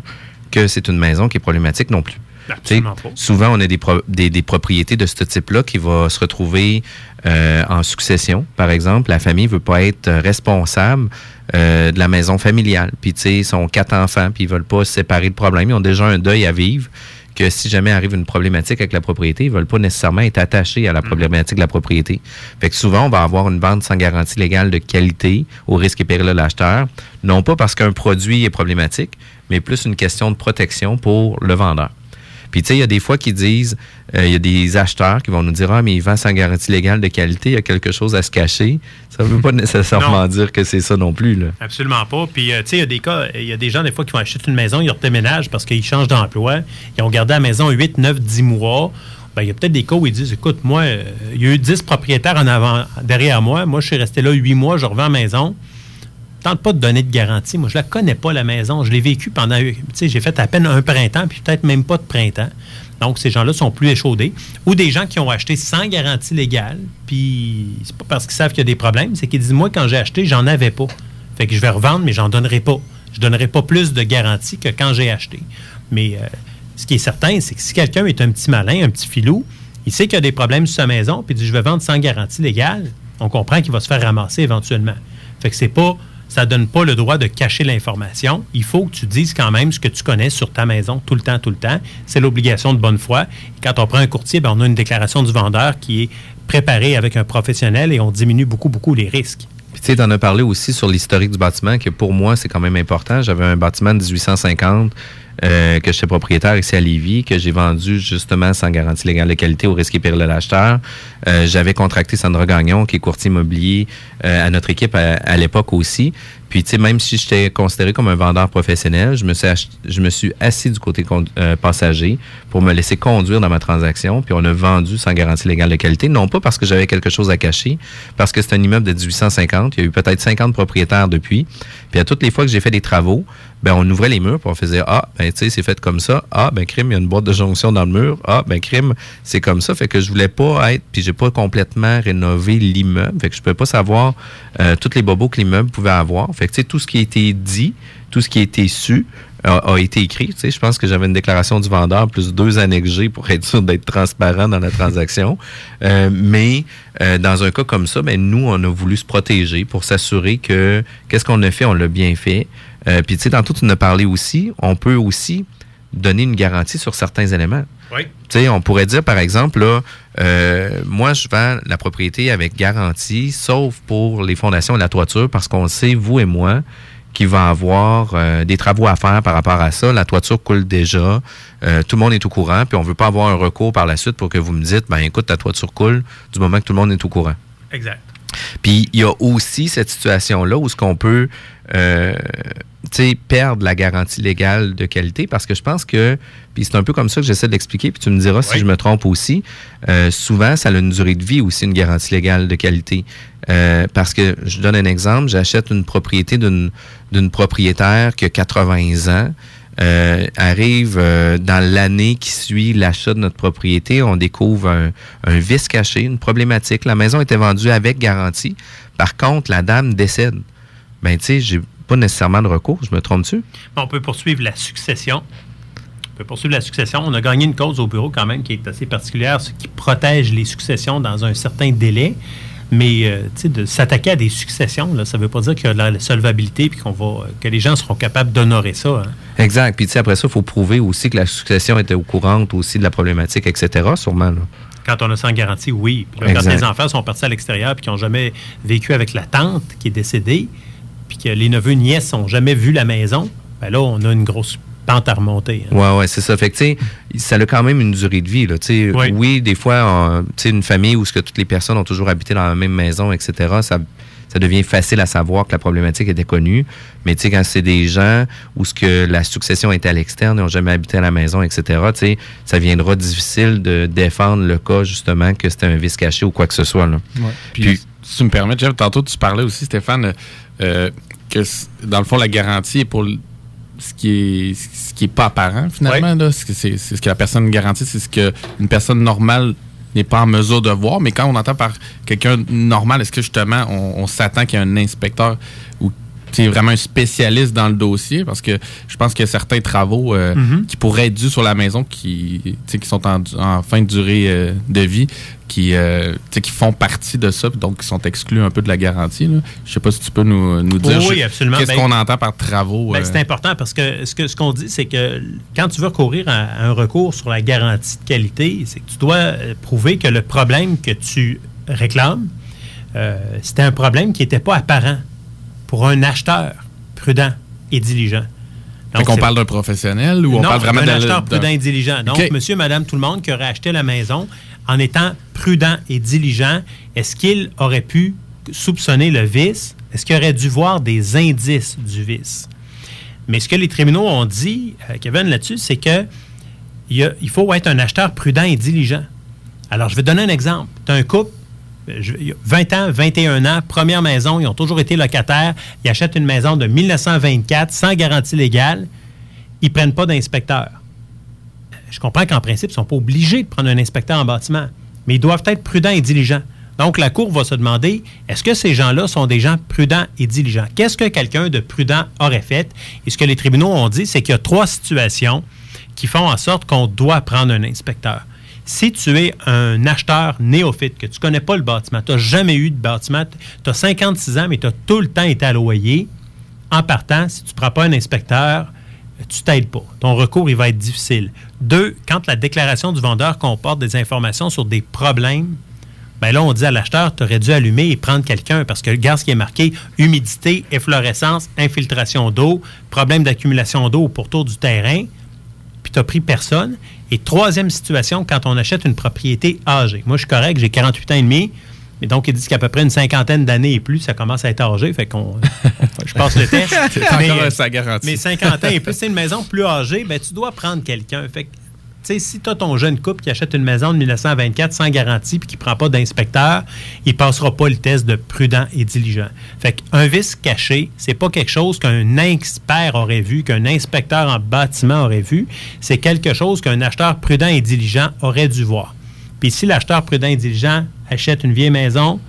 que c'est une maison qui est problématique non plus. Absolument pas. Souvent, on a des, pro- des, des propriétés de ce type-là qui vont se retrouver euh, en succession. Par exemple, la famille veut pas être euh, responsable euh, de la maison familiale. Puis, tu sais, ils sont quatre enfants, puis ils veulent pas se séparer de problème. Ils ont déjà un deuil à vivre que si jamais arrive une problématique avec la propriété, ils veulent pas nécessairement être attachés à la problématique de la propriété. Fait que souvent, on va avoir une vente sans garantie légale de qualité au risque et péril de l'acheteur, non pas parce qu'un produit est problématique, mais plus une question de protection pour le vendeur. Puis, tu sais, il y a des fois qui disent, euh, il y a des acheteurs qui vont nous dire, ah, mais il vend sans garantie légale de qualité, il y a quelque chose à se cacher. Ça veut pas nécessairement dire que c'est ça non plus, là. Absolument pas. Puis, euh, tu sais, il y a des cas, il y a des gens, des fois, qui vont acheter une maison, ils redéménagent parce qu'ils changent d'emploi. Ils ont gardé la maison 8, 9, 10 mois. Ben, il y a peut-être des cas où ils disent, écoute, moi, euh, il y a eu 10 propriétaires en avant, derrière moi. Moi, je suis resté là 8 mois, je revends la maison. Tente pas de donner de garantie. Moi, je la connais pas, la maison. Je l'ai vécue pendant, tu sais, j'ai fait à peine un printemps, puis peut-être même pas de printemps. Donc, ces gens-là sont plus échaudés. Ou des gens qui ont acheté sans garantie légale, puis c'est pas parce qu'ils savent qu'il y a des problèmes, c'est qu'ils disent, moi, quand j'ai acheté, j'en avais pas. Fait que je vais revendre, mais j'en donnerai pas. Je donnerai pas plus de garantie que quand j'ai acheté. Mais euh, ce qui est certain, c'est que si quelqu'un est un petit malin, un petit filou, il sait qu'il y a des problèmes sur sa maison, puis il dit, je vais vendre sans garantie légale, on comprend qu'il va se faire ramasser éventuellement. Fait que c'est pas ça donne pas le droit de cacher l'information. Il faut que tu dises quand même ce que tu connais sur ta maison tout le temps, tout le temps. C'est l'obligation de bonne foi. Quand on prend un courtier, ben, on a une déclaration du vendeur qui est préparée avec un professionnel et on diminue beaucoup, beaucoup les risques. Puis tu sais, t'en as parlé aussi sur l'historique du bâtiment, que pour moi, c'est quand même important. J'avais un bâtiment de 1850 euh, que j'étais propriétaire ici à Lévis, que j'ai vendu justement sans garantie légale de qualité au risque et péril de l'acheteur. Euh, J'avais contracté Sandra Gagnon, qui est courtier immobilier euh, à notre équipe à, l'époque aussi. Puis, tu sais, même si j'étais considéré comme un vendeur professionnel, je me suis, je me suis assis du côté passager pour me laisser conduire dans ma transaction. Puis, on a vendu sans garantie légale de qualité. Non pas parce que j'avais quelque chose à cacher, parce que c'est un immeuble de 1850. Il y a eu peut-être 50 propriétaires depuis. Puis, à toutes les fois que j'ai fait des travaux, ben on ouvrait les murs puis on faisait ah ben tu sais c'est fait comme ça ah ben crime il y a une boîte de jonction dans le mur ah ben crime c'est comme ça fait que je voulais pas être puis j'ai pas complètement rénové l'immeuble fait que je pouvais pas savoir euh, toutes les bobos que l'immeuble pouvait avoir fait que tu sais tout ce qui a été dit tout ce qui a été su a, a été écrit. Tu sais, je pense que j'avais une déclaration du vendeur plus deux annexes G pour être sûr d'être transparent dans la transaction. Euh, mais euh, dans un cas comme ça, ben, nous, on a voulu se protéger pour s'assurer que qu'est-ce qu'on a fait, on l'a bien fait. Euh, Puis tu sais, tantôt tu en as parlé aussi, on peut aussi donner une garantie sur certains éléments. Oui. Tu sais, on pourrait dire, par exemple, là, euh, moi, je vends la propriété avec garantie, sauf pour les fondations et la toiture, parce qu'on sait, vous et moi, qu'il va avoir euh, des travaux à faire par rapport à ça. La toiture coule déjà. Euh, tout le monde est au courant, puis on veut pas avoir un recours par la suite pour que vous me dites, ben écoute, ta toiture coule du moment que tout le monde est au courant. Exact. Puis il y a aussi cette situation-là où ce qu'on peut euh, perdre la garantie légale de qualité parce que je pense que, puis c'est un peu comme ça que j'essaie de l'expliquer, puis tu me diras si je me trompe aussi, euh, souvent ça a une durée de vie aussi, une garantie légale de qualité. Euh, parce que, je donne un exemple, j'achète une propriété d'une d'une propriétaire qui a 80 ans, euh, arrive euh, dans l'année qui suit l'achat de notre propriété, on découvre un, un vice caché, une problématique. La maison était vendue avec garantie. Par contre, la dame décède. Ben, tu sais, j'ai pas nécessairement de recours. Je me trompe-tu? On peut poursuivre la succession. On peut poursuivre la succession. On a gagné une cause au bureau quand même qui est assez particulière, ce qui protège les successions dans un certain délai. Mais euh, tu sais, de s'attaquer à des successions, là, ça ne veut pas dire qu'il y a de la solvabilité puis qu'on va que les gens seront capables d'honorer ça. hein. Exact. Puis, tu sais, après ça, il faut prouver aussi que la succession était au courant aussi de la problématique, etc., sûrement. là. Quand on a sans garantie, oui. Puis là, quand les enfants sont partis à l'extérieur et qui n'ont jamais vécu avec la tante qui est décédée, puis que les neveux nièces n'ont jamais vu la maison, ben là, on a une grosse pente à remonter. hein. Ouais, ouais, c'est ça. Fait que, tu sais, ça a quand même une durée de vie, là. Tu sais, Oui. oui, des fois, tu sais, une famille où ce que toutes les personnes ont toujours habité dans la même maison, etc., ça, ça devient facile à savoir que la problématique était connue. Mais, tu sais, quand c'est des gens où ce que la succession était à l'externe, ils n'ont jamais habité à la maison, etc., tu sais, ça viendra difficile de défendre le cas, justement, que c'était un vice caché ou quoi que ce soit, là. Puis, si tu me permets, Jeff, tantôt tu parlais aussi, Stéphane, euh, que dans le fond, la garantie est pour ce qui est ce qui est pas apparent finalement. là. Ce que C'est ce que la personne garantit, c'est ce que une personne normale n'est pas en mesure de voir. Mais quand on entend par quelqu'un normal, est-ce que justement on, on s'attend qu'il y ait un inspecteur tu es vraiment un spécialiste dans le dossier parce que je pense qu'il y a certains travaux euh, Mhm. qui pourraient être dus sur la maison qui, qui sont en, en fin de durée euh, de vie qui, euh, qui font partie de ça donc qui sont exclus un peu de la garantie. Là. Je sais pas si tu peux nous, nous dire Oui, je- qu'est-ce Ben, qu'on entend par travaux. Ben, c'est important parce que ce que ce qu'on dit, c'est que quand tu veux recourir à, à un recours sur la garantie de qualité, c'est que tu dois prouver que le problème que tu réclames, c'était un problème qui n'était pas apparent pour un acheteur prudent et diligent. Qu'on c'est- parle d'un professionnel ou on non, parle vraiment un d'un acheteur prudent et diligent. Donc, monsieur, madame, tout le monde qui aurait acheté la maison en étant prudent et diligent, est-ce qu'il aurait pu soupçonner le vice? Est-ce qu'il aurait dû voir des indices du vice? Mais ce que les tribunaux ont dit, euh, Kevin, là-dessus, c'est que il, y a- il faut être un acheteur prudent et diligent. Alors, je vais donner un exemple. Tu as un couple, euh, je- il y a 20 ans, 21 ans, première maison, ils ont toujours été locataires, ils achètent une maison de 1924 sans garantie légale, ils ne prennent pas d'inspecteur. Je comprends qu'en principe, ils ne sont pas obligés de prendre un inspecteur en bâtiment, mais ils doivent être prudents et diligents. Donc, la Cour va se demander, est-ce que ces gens-là sont des gens prudents et diligents? Qu'est-ce que quelqu'un de prudent aurait fait? Et ce que les tribunaux ont dit, c'est qu'il y a trois situations qui font en sorte qu'on doit prendre un inspecteur. Si tu es un acheteur néophyte, que tu ne connais pas le bâtiment, tu n'as jamais eu de bâtiment, tu as 56 ans, mais tu as tout le temps été à loyer, en partant, si tu ne prends pas un inspecteur, tu t'aides pas. Ton recours, il va être difficile. Deux, quand la déclaration du vendeur comporte des informations sur des problèmes, ben là, on dit à l'acheteur, tu aurais dû allumer et prendre quelqu'un parce que regarde ce qui est marqué humidité, efflorescence, infiltration d'eau, problème d'accumulation d'eau au pourtour du terrain, puis tu n'as pris personne. Et troisième situation, quand on achète une propriété âgée. Moi, je suis correct, j'ai 48 ans et demi. Mais donc, ils disent qu'à peu près une cinquantaine d'années et plus, ça commence à être âgé. Fait qu'on. je passe le test. C'est encore sa garantie. Mais 50 ans et plus, c'est une maison plus âgée, ben, tu dois prendre quelqu'un. Fait que, tu sais, si tu as ton jeune couple qui achète une maison de 1924 sans garantie puis qui ne prend pas d'inspecteur, il ne passera pas le test de prudent et diligent. Fait qu'un vice caché, c'est pas quelque chose qu'un expert aurait vu, qu'un inspecteur en bâtiment aurait vu. C'est quelque chose qu'un acheteur prudent et diligent aurait dû voir. Puis si l'acheteur prudent et diligent achète une vieille maison,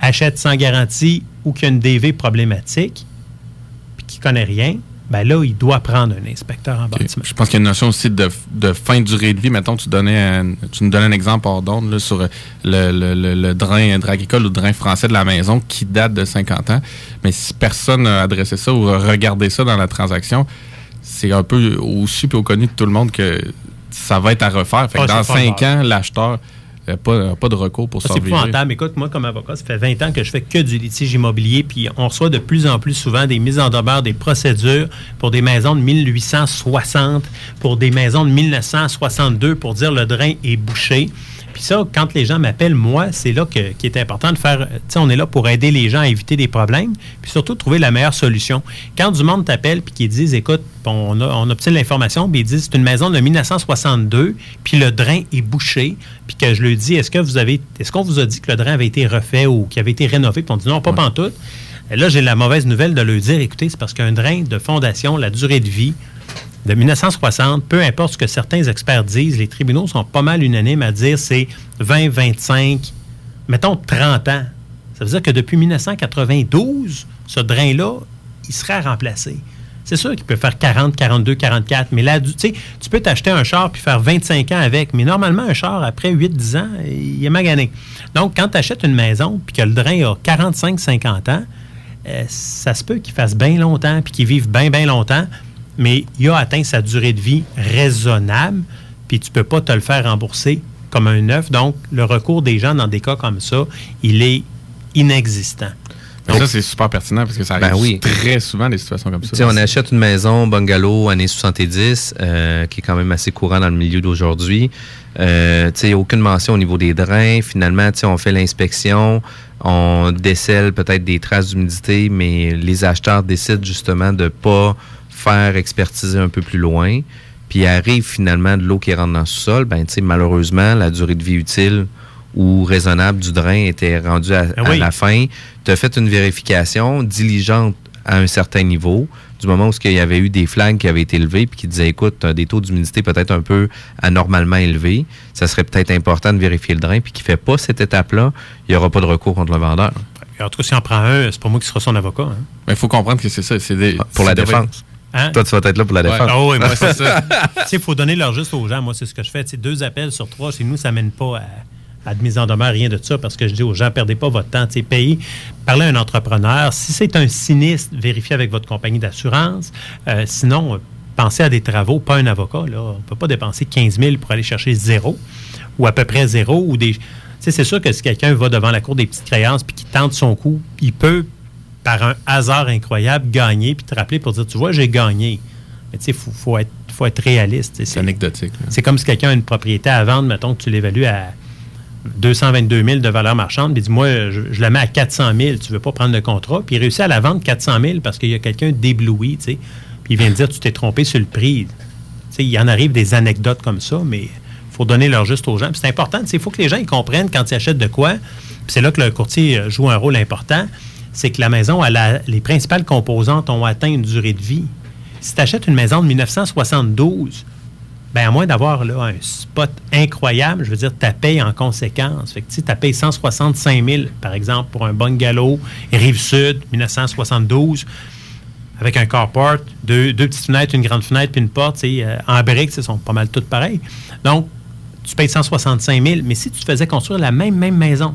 achète sans garantie ou qu'il y a une DV problématique, puis qu'il ne connaît rien, ben là, il doit prendre un inspecteur en bâtiment. Je pense qu'il y a une notion aussi de, de fin de durée de vie. Mettons, tu, donnais un- tu nous donnais un exemple hors d'onde sur le, le, le, le drain agricole ou le drain français de la maison qui date de 50 ans. Mais si personne n'a adressé ça ou regardé ça dans la transaction, c'est un peu au su et au connu de tout le monde que ça va être à refaire. Fait que Ah, dans c'est pas 5 grave. ans, l'acheteur pas, a pas de recours pour Ah, c'est épouvantable. Écoute, moi, comme avocat, ça fait 20 ans que je fais que du litige immobilier, puis on reçoit de plus en plus souvent des mises en demeure, des procédures pour des maisons de 1860, pour des maisons de 1962, pour dire le drain est bouché. Puis ça, quand les gens m'appellent, moi, c'est là que, qui est important de faire. Tu sais, on est là pour aider les gens à éviter des problèmes, puis surtout trouver la meilleure solution. Quand du monde t'appelle puis qu'ils disent, écoute, on, a- on obtient l'information, puis ils disent, c'est une maison de 1962, puis le drain est bouché, puis que je leur dis, est-ce que vous avez, est-ce qu'on vous a dit que le drain avait été refait ou qu'il avait été rénové? Puis on dit non, pas pantoute. Et là, j'ai la mauvaise nouvelle de leur dire, écoutez, c'est parce qu'un drain de fondation, la durée de vie, de 1960, peu importe ce que certains experts disent, les tribunaux sont pas mal unanimes à dire c'est 20, 25, mettons 30 ans. Ça veut dire que depuis 1992, ce drain-là, il serait remplacé. C'est sûr qu'il peut faire 40, 42, 44, mais là, tu sais, tu peux t'acheter un char puis faire 25 ans avec, mais normalement, un char, après 8-10 ans, il est magané. Donc, quand tu achètes une maison puis que le drain a 45, 50 ans, euh, ça se peut qu'il fasse bien longtemps puis qu'il vive bien, bien longtemps, mais il a atteint sa durée de vie raisonnable, puis tu ne peux pas te le faire rembourser comme un neuf. Donc, le recours des gens dans des cas comme ça, il est inexistant. Ça, c'est super pertinent parce que ça arrive Ben oui. très souvent des situations comme ça. Tu sais, on achète une maison bungalow années 70, euh, qui est quand même assez courant dans le milieu d'aujourd'hui. Euh, tu sais, aucune mention au niveau des drains. Finalement, tu sais, on fait l'inspection, on décèle peut-être des traces d'humidité, mais les acheteurs décident justement de pas faire expertiser un peu plus loin. Puis arrive finalement de l'eau qui rentre dans le sous-sol. Ben, tu sais, malheureusement, la durée de vie utile ou raisonnable du drain était rendue à, Ah à oui. la fin. Tu as fait une vérification diligente à un certain niveau, du moment où il y avait eu des flags qui avaient été levés puis qui disaient, écoute, tu as des taux d'humidité peut-être un peu anormalement élevés, ça serait peut-être important de vérifier le drain puis qui ne fait pas cette étape-là, il n'y aura pas de recours contre le vendeur. En tout cas, si on prend un, c'est pas moi qui sera son avocat. hein. Mais il faut comprendre que c'est ça. C'est des- Pour la défense. Hein? Toi, tu vas être là pour la Ouais. défense. Ah oui, moi, c'est ça. Tu sais, il faut donner leur juste aux gens. Moi, c'est ce que je fais. Tu sais, deux appels sur trois, chez nous, ça mène pas à, à de mise en demeure, rien de ça, parce que je dis aux gens, perdez pas votre temps. Tu sais, payez, parlez à un entrepreneur. Si c'est un sinistre, vérifiez avec votre compagnie d'assurance. Euh, sinon, euh, pensez à des travaux, pas un avocat. Là. On ne peut pas dépenser 15 000 pour aller chercher zéro, ou à peu près zéro, ou des... Tu sais, c'est sûr que si quelqu'un va devant la cour des petites créances puis qui tente son coup, il peut, par un hasard incroyable, gagner puis te rappeler pour dire, tu vois, j'ai gagné. Mais tu sais, il faut, faut être, faut être réaliste. C'est anecdotique. C'est comme si quelqu'un a une propriété à vendre, mettons que tu l'évalues à 222 000 de valeur marchande, puis dis moi, je, je la mets à 400 000, tu veux pas prendre le contrat, puis il réussit à la vendre 400 000 parce qu'il y a quelqu'un d'ébloui, tu sais, puis il vient de dire, tu t'es trompé sur le prix. Tu sais, il y en arrive des anecdotes comme ça, mais il faut donner leur juste aux gens. Puis c'est important, il faut que les gens ils comprennent quand ils achètent de quoi, puis c'est là que le courtier joue un rôle important, c'est que la maison, a- les principales composantes ont atteint une durée de vie. Si tu achètes une maison de 1972, ben à moins d'avoir un spot incroyable, je veux dire, tu payes en conséquence. Fait que tu payes 165 000, par exemple, pour un bungalow, Rive-Sud, 1972, avec un carport, deux, deux petites fenêtres, une grande fenêtre, puis une porte, euh, en briques, ce sont pas mal toutes pareilles. Donc, tu payes 165 000, mais si tu faisais construire la même, même maison,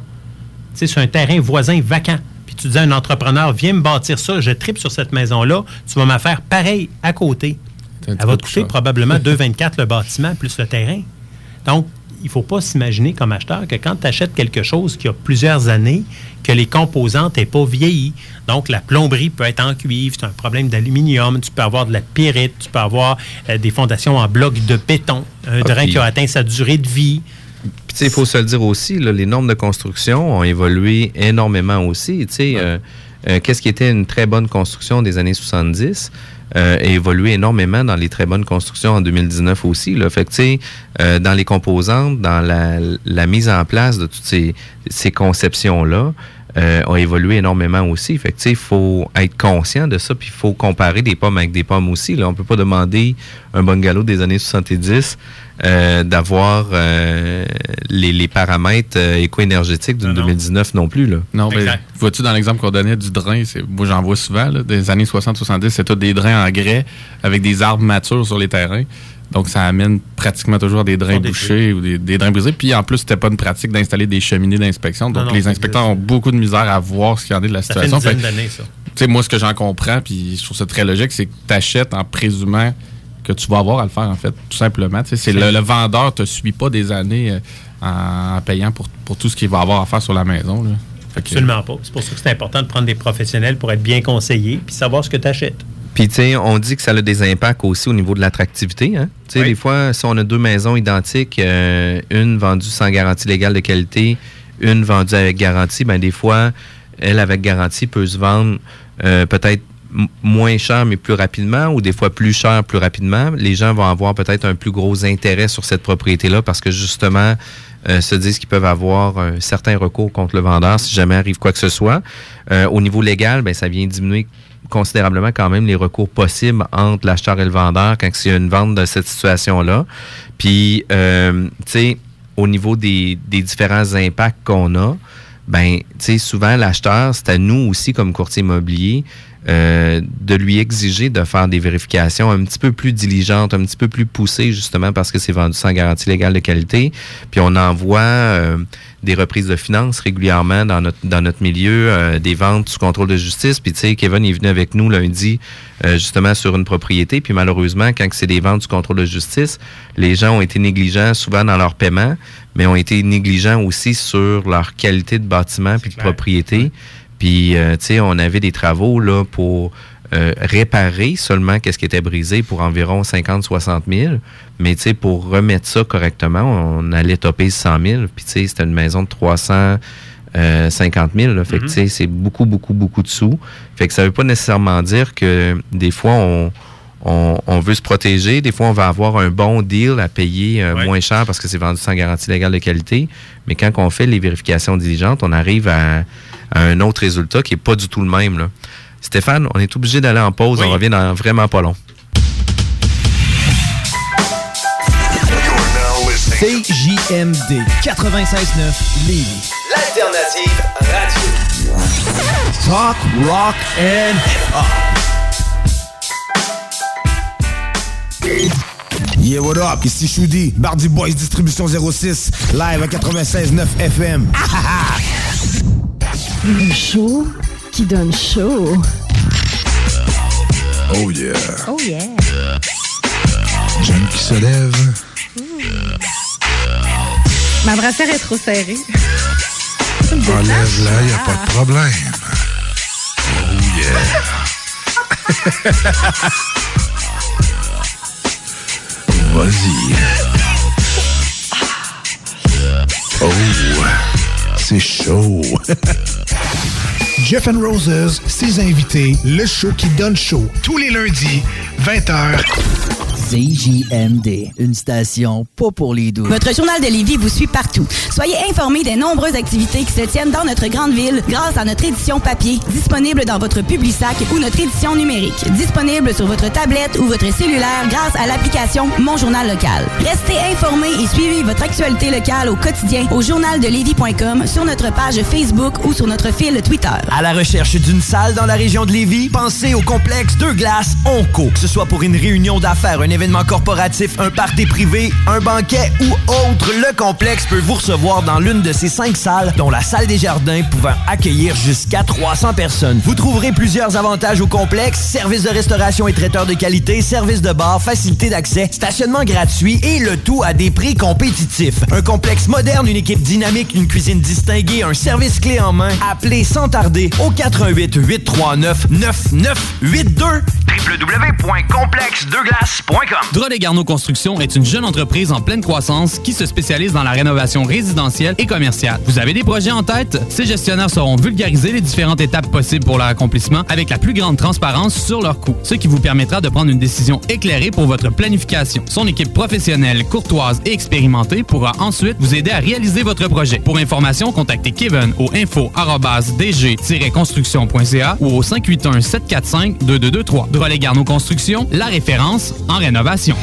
sur un terrain voisin vacant, puis tu disais à un entrepreneur, viens me bâtir ça, je tripe sur cette maison-là, tu vas me faire pareil à côté. Elle va te coûter probablement 2,24 le bâtiment plus le terrain. Donc, il ne faut pas s'imaginer comme acheteur que quand tu achètes quelque chose qui a plusieurs années, que les composantes n'aient pas vieilli. Donc, la plomberie peut être en cuivre, c'est un problème d'aluminium, tu peux avoir de la pyrite, tu peux avoir euh, des fondations en bloc de béton, un Ah, drain puis- qui a atteint sa durée de vie. Puis, tu sais, il faut se le dire aussi, là, les normes de construction ont évolué énormément aussi. Tu sais, euh, euh, qu'est-ce qui était une très bonne construction des années 70 euh, a évolué énormément dans les très bonnes constructions en 2019 aussi. Là. Fait que, tu sais, euh, dans les composantes, dans la, la mise en place de toutes ces, ces conceptions-là, euh, ont évolué énormément aussi. Fait que, il faut être conscient de ça, puis il faut comparer des pommes avec des pommes aussi. Là. On peut pas demander un bungalow des années 70 euh, d'avoir euh, les, les paramètres euh, éco-énergétiques d'une 2019 non plus. Là. Non, mais vois-tu dans l'exemple qu'on donnait du drain, c'est, moi j'en vois souvent, là, des années 60-70, c'est tout des drains en grès avec des arbres matures sur les terrains. Donc ça amène pratiquement toujours des drains bouchés ou des, des drains brisés. Puis en plus, c'était pas une pratique d'installer des cheminées d'inspection. Donc Non, non, les inspecteurs ont beaucoup de misère à voir ce qu'il y en est de la Ça fait une situation. Fait ça. tu sais, moi, ce que j'en comprends, puis je trouve ça très logique, c'est que tu achètes en présumant que tu vas avoir à le faire, en fait, tout simplement. Tu sais, c'est le, le vendeur te suit pas des années euh, en, payant pour, pour tout ce qu'il va avoir à faire sur la maison. là. Que- Absolument pas. C'est pour ça que c'est important de prendre des professionnels pour être bien conseillé puis savoir ce que tu achètes. Puis, tu sais, on dit que ça a des impacts aussi au niveau de l'attractivité. Hein? Tu sais, des fois, si on a deux maisons identiques, euh, une vendue sans garantie légale de qualité, une vendue avec garantie, ben des fois, elle avec garantie peut se vendre euh, peut-être moins cher mais plus rapidement ou des fois plus cher plus rapidement. Les gens vont avoir peut-être un plus gros intérêt sur cette propriété-là parce que justement euh, se disent qu'ils peuvent avoir un certain recours contre le vendeur si jamais arrive quoi que ce soit. Euh, au niveau légal, ben ça vient diminuer considérablement quand même les recours possibles entre l'acheteur et le vendeur quand il y a une vente de cette situation-là. Puis, euh, tu sais, au niveau des, des différents impacts qu'on a, ben, tu sais, souvent l'acheteur, c'est à nous aussi comme courtier immobilier euh, de lui exiger de faire des vérifications un petit peu plus diligentes, un petit peu plus poussées justement parce que c'est vendu sans garantie légale de qualité. Puis on envoie euh, des reprises de finances régulièrement dans notre dans notre milieu, euh, des ventes sous contrôle de justice. Puis tu sais, Kevin est venu avec nous lundi euh, justement sur une propriété. Puis malheureusement, quand c'est des ventes sous contrôle de justice, les gens ont été négligents souvent dans leur paiement, mais ont été négligents aussi sur leur qualité de bâtiment puis de propriété. Puis, euh, tu sais, on avait des travaux là pour euh, réparer seulement qu'est-ce qui était brisé pour environ 50-60 000. Mais, tu sais, pour remettre ça correctement, on allait topper 100 000. Puis, tu sais, c'était une maison de 300... euh, 50 000. Là. Fait que, Mhm. tu sais, c'est beaucoup, beaucoup, beaucoup de sous. Fait que ça veut pas nécessairement dire que des fois, on, on, on veut se protéger. Des fois, on va avoir un bon deal à payer euh, moins cher parce que c'est vendu sans garantie légale de qualité. Mais quand on fait les vérifications diligentes, on arrive à, à un autre résultat qui est pas du tout le même. Là. Stéphane, on est obligé d'aller en pause. On revient dans vraiment pas long. CJMD CJMD 96.9 Lévis. L'alternative radio. Talk, rock and Yeah, what up? Ici Choudi, Bardi Boys Distribution 06, live à 96.9 FM. Le show qui donne chaud. Oh yeah. Oh yeah. J'aime qui se lève. Ma brassière est trop serrée. Enlève-la, y a pas de problème. Oh yeah. Vas-y. Oh, c'est chaud. Jeff and Roses, ses invités, le show qui donne chaud. Tous les lundis, 20h. CJMD, une station pas pour les doux. Votre journal de Lévis vous suit partout. Soyez informés des nombreuses activités qui se tiennent dans notre grande ville grâce à notre édition papier, disponible dans votre Publisac ou notre édition numérique, disponible sur votre tablette ou votre cellulaire grâce à l'application Mon Journal Local. Restez informés et suivez votre actualité locale au quotidien au journaldelévis.com, sur notre page Facebook ou sur notre fil Twitter. À la recherche d'une salle dans la région de Lévis, pensez au complexe Deux Glaces Onco. Que ce soit pour une réunion d'affaires, un événement corporatif, un party privé, un banquet ou autre, le complexe peut vous recevoir dans l'une de ces cinq salles, dont la salle des jardins pouvant accueillir jusqu'à 300 personnes. Vous trouverez plusieurs avantages au complexe, services de restauration et traiteurs de qualité, services de bar, facilité d'accès, stationnement gratuit et le tout à des prix compétitifs. Un complexe moderne, une équipe dynamique, une cuisine distinguée, un service clé en main. Appelez sans tarder au 88 839 9982 www.complexdeglace.com Drolet Garneau Construction est une jeune entreprise en pleine croissance qui se spécialise dans la rénovation résidentielle et commerciale. Vous avez des projets en tête? Ces gestionnaires sauront vulgariser les différentes étapes possibles pour leur accomplissement avec la plus grande transparence sur leurs coûts, ce qui vous permettra de prendre une décision éclairée pour votre planification. Son équipe professionnelle, courtoise et expérimentée pourra ensuite vous aider à réaliser votre projet. Pour information, contactez Kevin au info-dg-construction.ca ou au 581-745-2223. Drolet Garneau Construction, la référence en rénovation rénovation.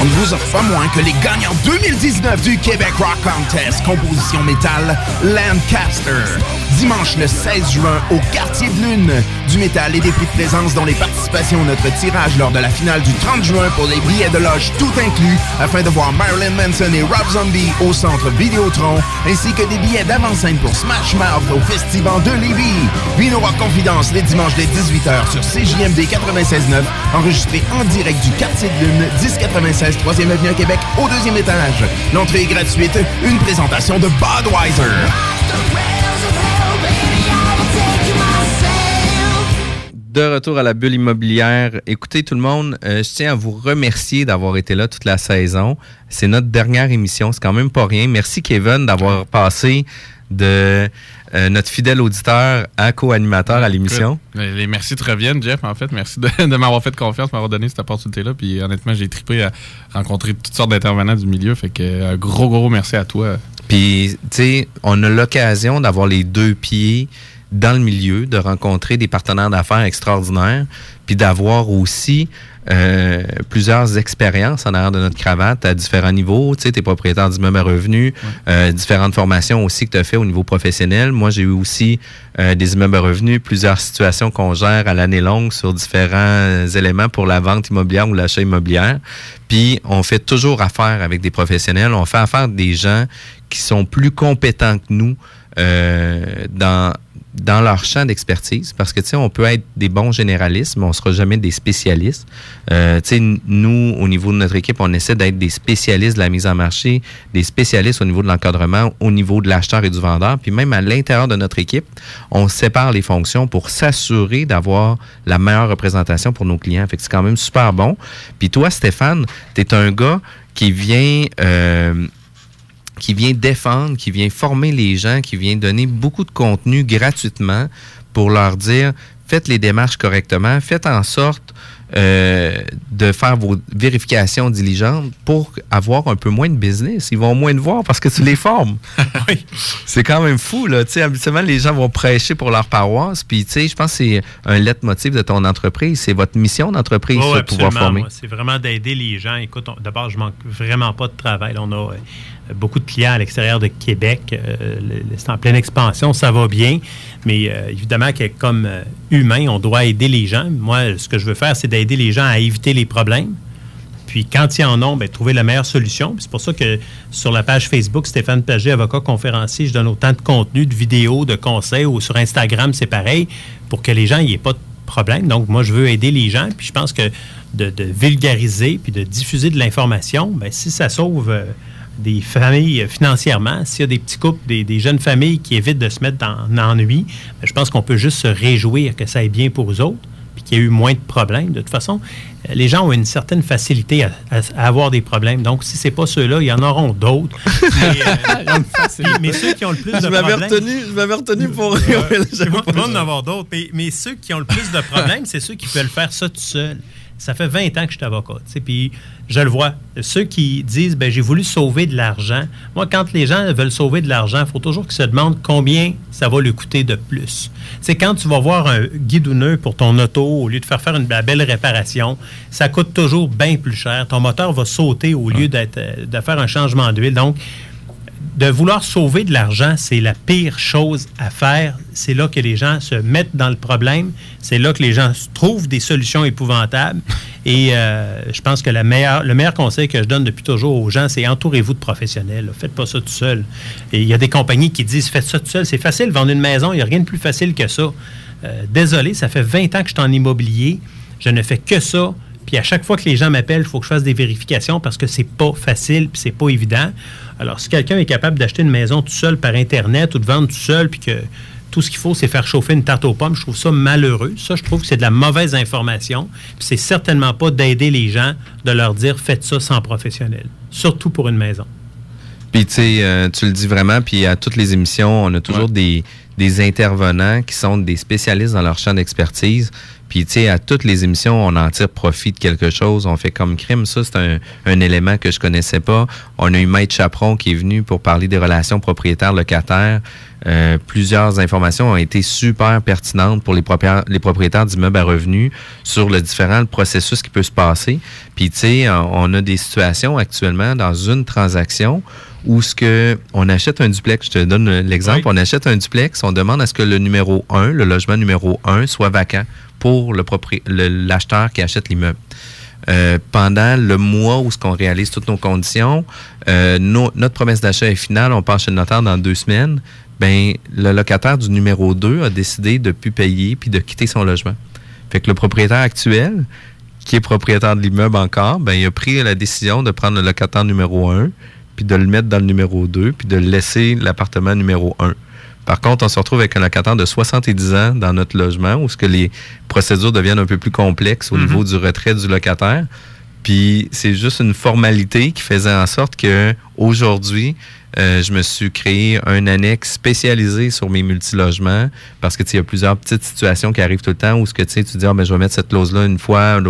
On ne vous offre pas moins que les gagnants 2019 du Québec Rock Contest, composition métal Lancaster. Dimanche le 16 juin au Quartier de Lune. Du métal et des prix de présence dont les participations à notre tirage lors de la finale du 30 juin pour les billets de loge tout inclus afin de voir Marilyn Manson et Rob Zombie au centre Vidéotron ainsi que des billets d'avant-scène pour Smash Mouth au Festival de Lévis. Vino Rock Confidence les dimanches dès 18h sur CJMD 96.9 enregistré en direct du Quartier de Lune 1096 3e Avenue à Québec au deuxième étage. L'entrée est gratuite. Une présentation de Budweiser. De retour à la bulle immobilière. Écoutez tout le monde, euh, je tiens à vous remercier d'avoir été là toute la saison. C'est notre dernière émission, c'est quand même pas rien. Merci Kevin d'avoir passé de euh, notre fidèle auditeur à co-animateur à l'émission. Les merci te reviennent, Jeff, en fait. Merci de, de m'avoir fait confiance, m'avoir donné cette opportunité-là. Puis honnêtement, j'ai trippé à rencontrer toutes sortes d'intervenants du milieu. Fait que un gros, gros merci à toi. Puis, tu sais, on a l'occasion d'avoir les deux pieds dans le milieu, de rencontrer des partenaires d'affaires extraordinaires, puis d'avoir aussi euh, plusieurs expériences en arrière de notre cravate à différents niveaux. Tu sais, tu es propriétaire d'immeubles à revenus, euh, différentes formations aussi que tu as fait au niveau professionnel. Moi, j'ai eu aussi euh, des immeubles à revenus, plusieurs situations qu'on gère à l'année longue sur différents éléments pour la vente immobilière ou l'achat immobilière. Puis, on fait toujours affaire avec des professionnels. On fait affaire avec des gens qui sont plus compétents que nous euh, dans dans leur champ d'expertise, parce que, tu sais, on peut être des bons généralistes, mais on sera jamais des spécialistes. Euh, tu sais, nous, au niveau de notre équipe, on essaie d'être des spécialistes de la mise en marché, des spécialistes au niveau de l'encadrement, au niveau de l'acheteur et du vendeur, puis même à l'intérieur de notre équipe, on sépare les fonctions pour s'assurer d'avoir la meilleure représentation pour nos clients. Fait que c'est quand même super bon. Puis toi, Stéphane, tu es un gars qui vient... Euh, qui vient défendre, qui vient former les gens, qui vient donner beaucoup de contenu gratuitement pour leur dire faites les démarches correctement, faites en sorte euh, de faire vos vérifications diligentes pour avoir un peu moins de business. Ils vont moins te voir parce que tu les formes. C'est quand même fou, là. Tu sais, habituellement, les gens vont prêcher pour leur paroisse. Puis, tu sais, je pense que c'est un leitmotiv de ton entreprise. C'est votre mission d'entreprise Oh, de pouvoir former. C'est vraiment d'aider les gens. Écoute, d'abord, je manque vraiment pas de travail. Là, on a euh, beaucoup de clients à l'extérieur de Québec. Euh, c'est en pleine expansion, ça va bien. Mais euh, évidemment que comme euh, humain, on doit aider les gens. Moi, ce que je veux faire, c'est d'aider les gens à éviter les problèmes. Puis quand ils en ont, ben, trouver la meilleure solution. C'est pour ça que sur la page Facebook, Stéphane Paget, avocat conférencier, je donne autant de contenu, de vidéos, de conseils, ou sur Instagram, c'est pareil, pour que les gens n'aient pas de problème. Donc, moi, je veux aider les gens. Puis je pense que de, vulgariser puis de diffuser de l'information, ben, si ça sauve des familles euh, financièrement, s'il y a des petits couples, des, des jeunes familles qui évitent de se mettre dans l'ennui, ben, je pense qu'on peut juste se réjouir que ça aille bien pour eux autres puis qu'il y a eu moins de problèmes. De toute façon, euh, les gens ont une certaine facilité à, à- à avoir des problèmes. Donc, si ce n'est pas ceux-là, il y en auront d'autres. mais, euh, mais ceux qui ont le plus de Je m'avais problèmes... retenu, je m'avais retenu pour va en avoir d'autres. Mais, mais ceux qui ont le plus de problèmes, c'est ceux qui veulent faire ça tout seul. Ça fait 20 ans que je suis avocat. Puis je le vois. Ceux qui disent ben, j'ai voulu sauver de l'argent. Moi, quand les gens veulent sauver de l'argent, il faut toujours qu'ils se demandent combien ça va lui coûter de plus. C'est quand tu vas voir un guidouneux pour ton auto, au lieu de faire faire une belle réparation, ça coûte toujours bien plus cher. Ton moteur va sauter au lieu d'être, euh, de faire un changement d'huile. Donc, de vouloir sauver de l'argent, c'est la pire chose à faire. C'est là que les gens se mettent dans le problème. C'est là que les gens trouvent des solutions épouvantables. Et euh, je pense que le meilleur conseil que je donne depuis toujours aux gens, c'est entourez-vous de professionnels. Faites pas ça tout seul. Et il y a des compagnies qui disent faites ça tout seul. C'est facile, vendre une maison. Il n'y a rien de plus facile que ça. Euh, désolé, ça fait 20 ans que je suis en immobilier. Je ne fais que ça. Puis à chaque fois que les gens m'appellent, il faut que je fasse des vérifications parce que c'est pas facile puis c'est pas évident. Alors, si quelqu'un est capable d'acheter une maison tout seul par Internet ou de vendre tout seul puis que tout ce qu'il faut, c'est faire chauffer une tarte aux pommes, je trouve ça malheureux. Ça, je trouve que c'est de la mauvaise information. Puis c'est certainement pas d'aider les gens de leur dire faites ça sans professionnel. Surtout pour une maison. Puis tu sais, euh, tu le dis vraiment, puis à toutes les émissions, on a toujours des, des intervenants qui sont des spécialistes dans leur champ d'expertise. Puis tu sais, à toutes les émissions, on en tire profit de quelque chose. On fait comme crime. Ça, c'est un, un élément que je connaissais pas. On a eu Maître Chaperon qui est venu pour parler des relations propriétaires-locataires. Euh, plusieurs informations ont été super pertinentes pour les, propriétaires- les propriétaires d'immeubles à revenus sur le différent processus qui peut se passer. Puis, tu sais, on on a des situations actuellement dans une transaction où ce que on achète un duplex, je te donne l'exemple, on achète un duplex, on demande à ce que le numéro 1, le logement numéro 1, soit vacant pour l'acheteur qui achète l'immeuble. Euh, pendant le mois où ce qu'on réalise toutes nos conditions, euh, notre promesse d'achat est finale, on passe chez le notaire dans deux semaines, ben le locataire du numéro 2 a décidé de plus payer puis de quitter son logement. Fait que le propriétaire actuel, qui est propriétaire de l'immeuble encore, ben il a pris la décision de prendre le locataire numéro 1 puis de le mettre dans le numéro 2 puis de laisser l'appartement numéro 1. Par contre, on se retrouve avec un locataire de 70 ans dans notre logement où ce que les procédures deviennent un peu plus complexes au Mhm. niveau du retrait du locataire. Puis c'est juste une formalité qui faisait en sorte que aujourd'hui, euh, je me suis créé un annexe spécialisé sur mes multilogements parce que il y a plusieurs petites situations qui arrivent tout le temps où ce que tu tu dis ah, ben, je vais mettre cette clause là une fois,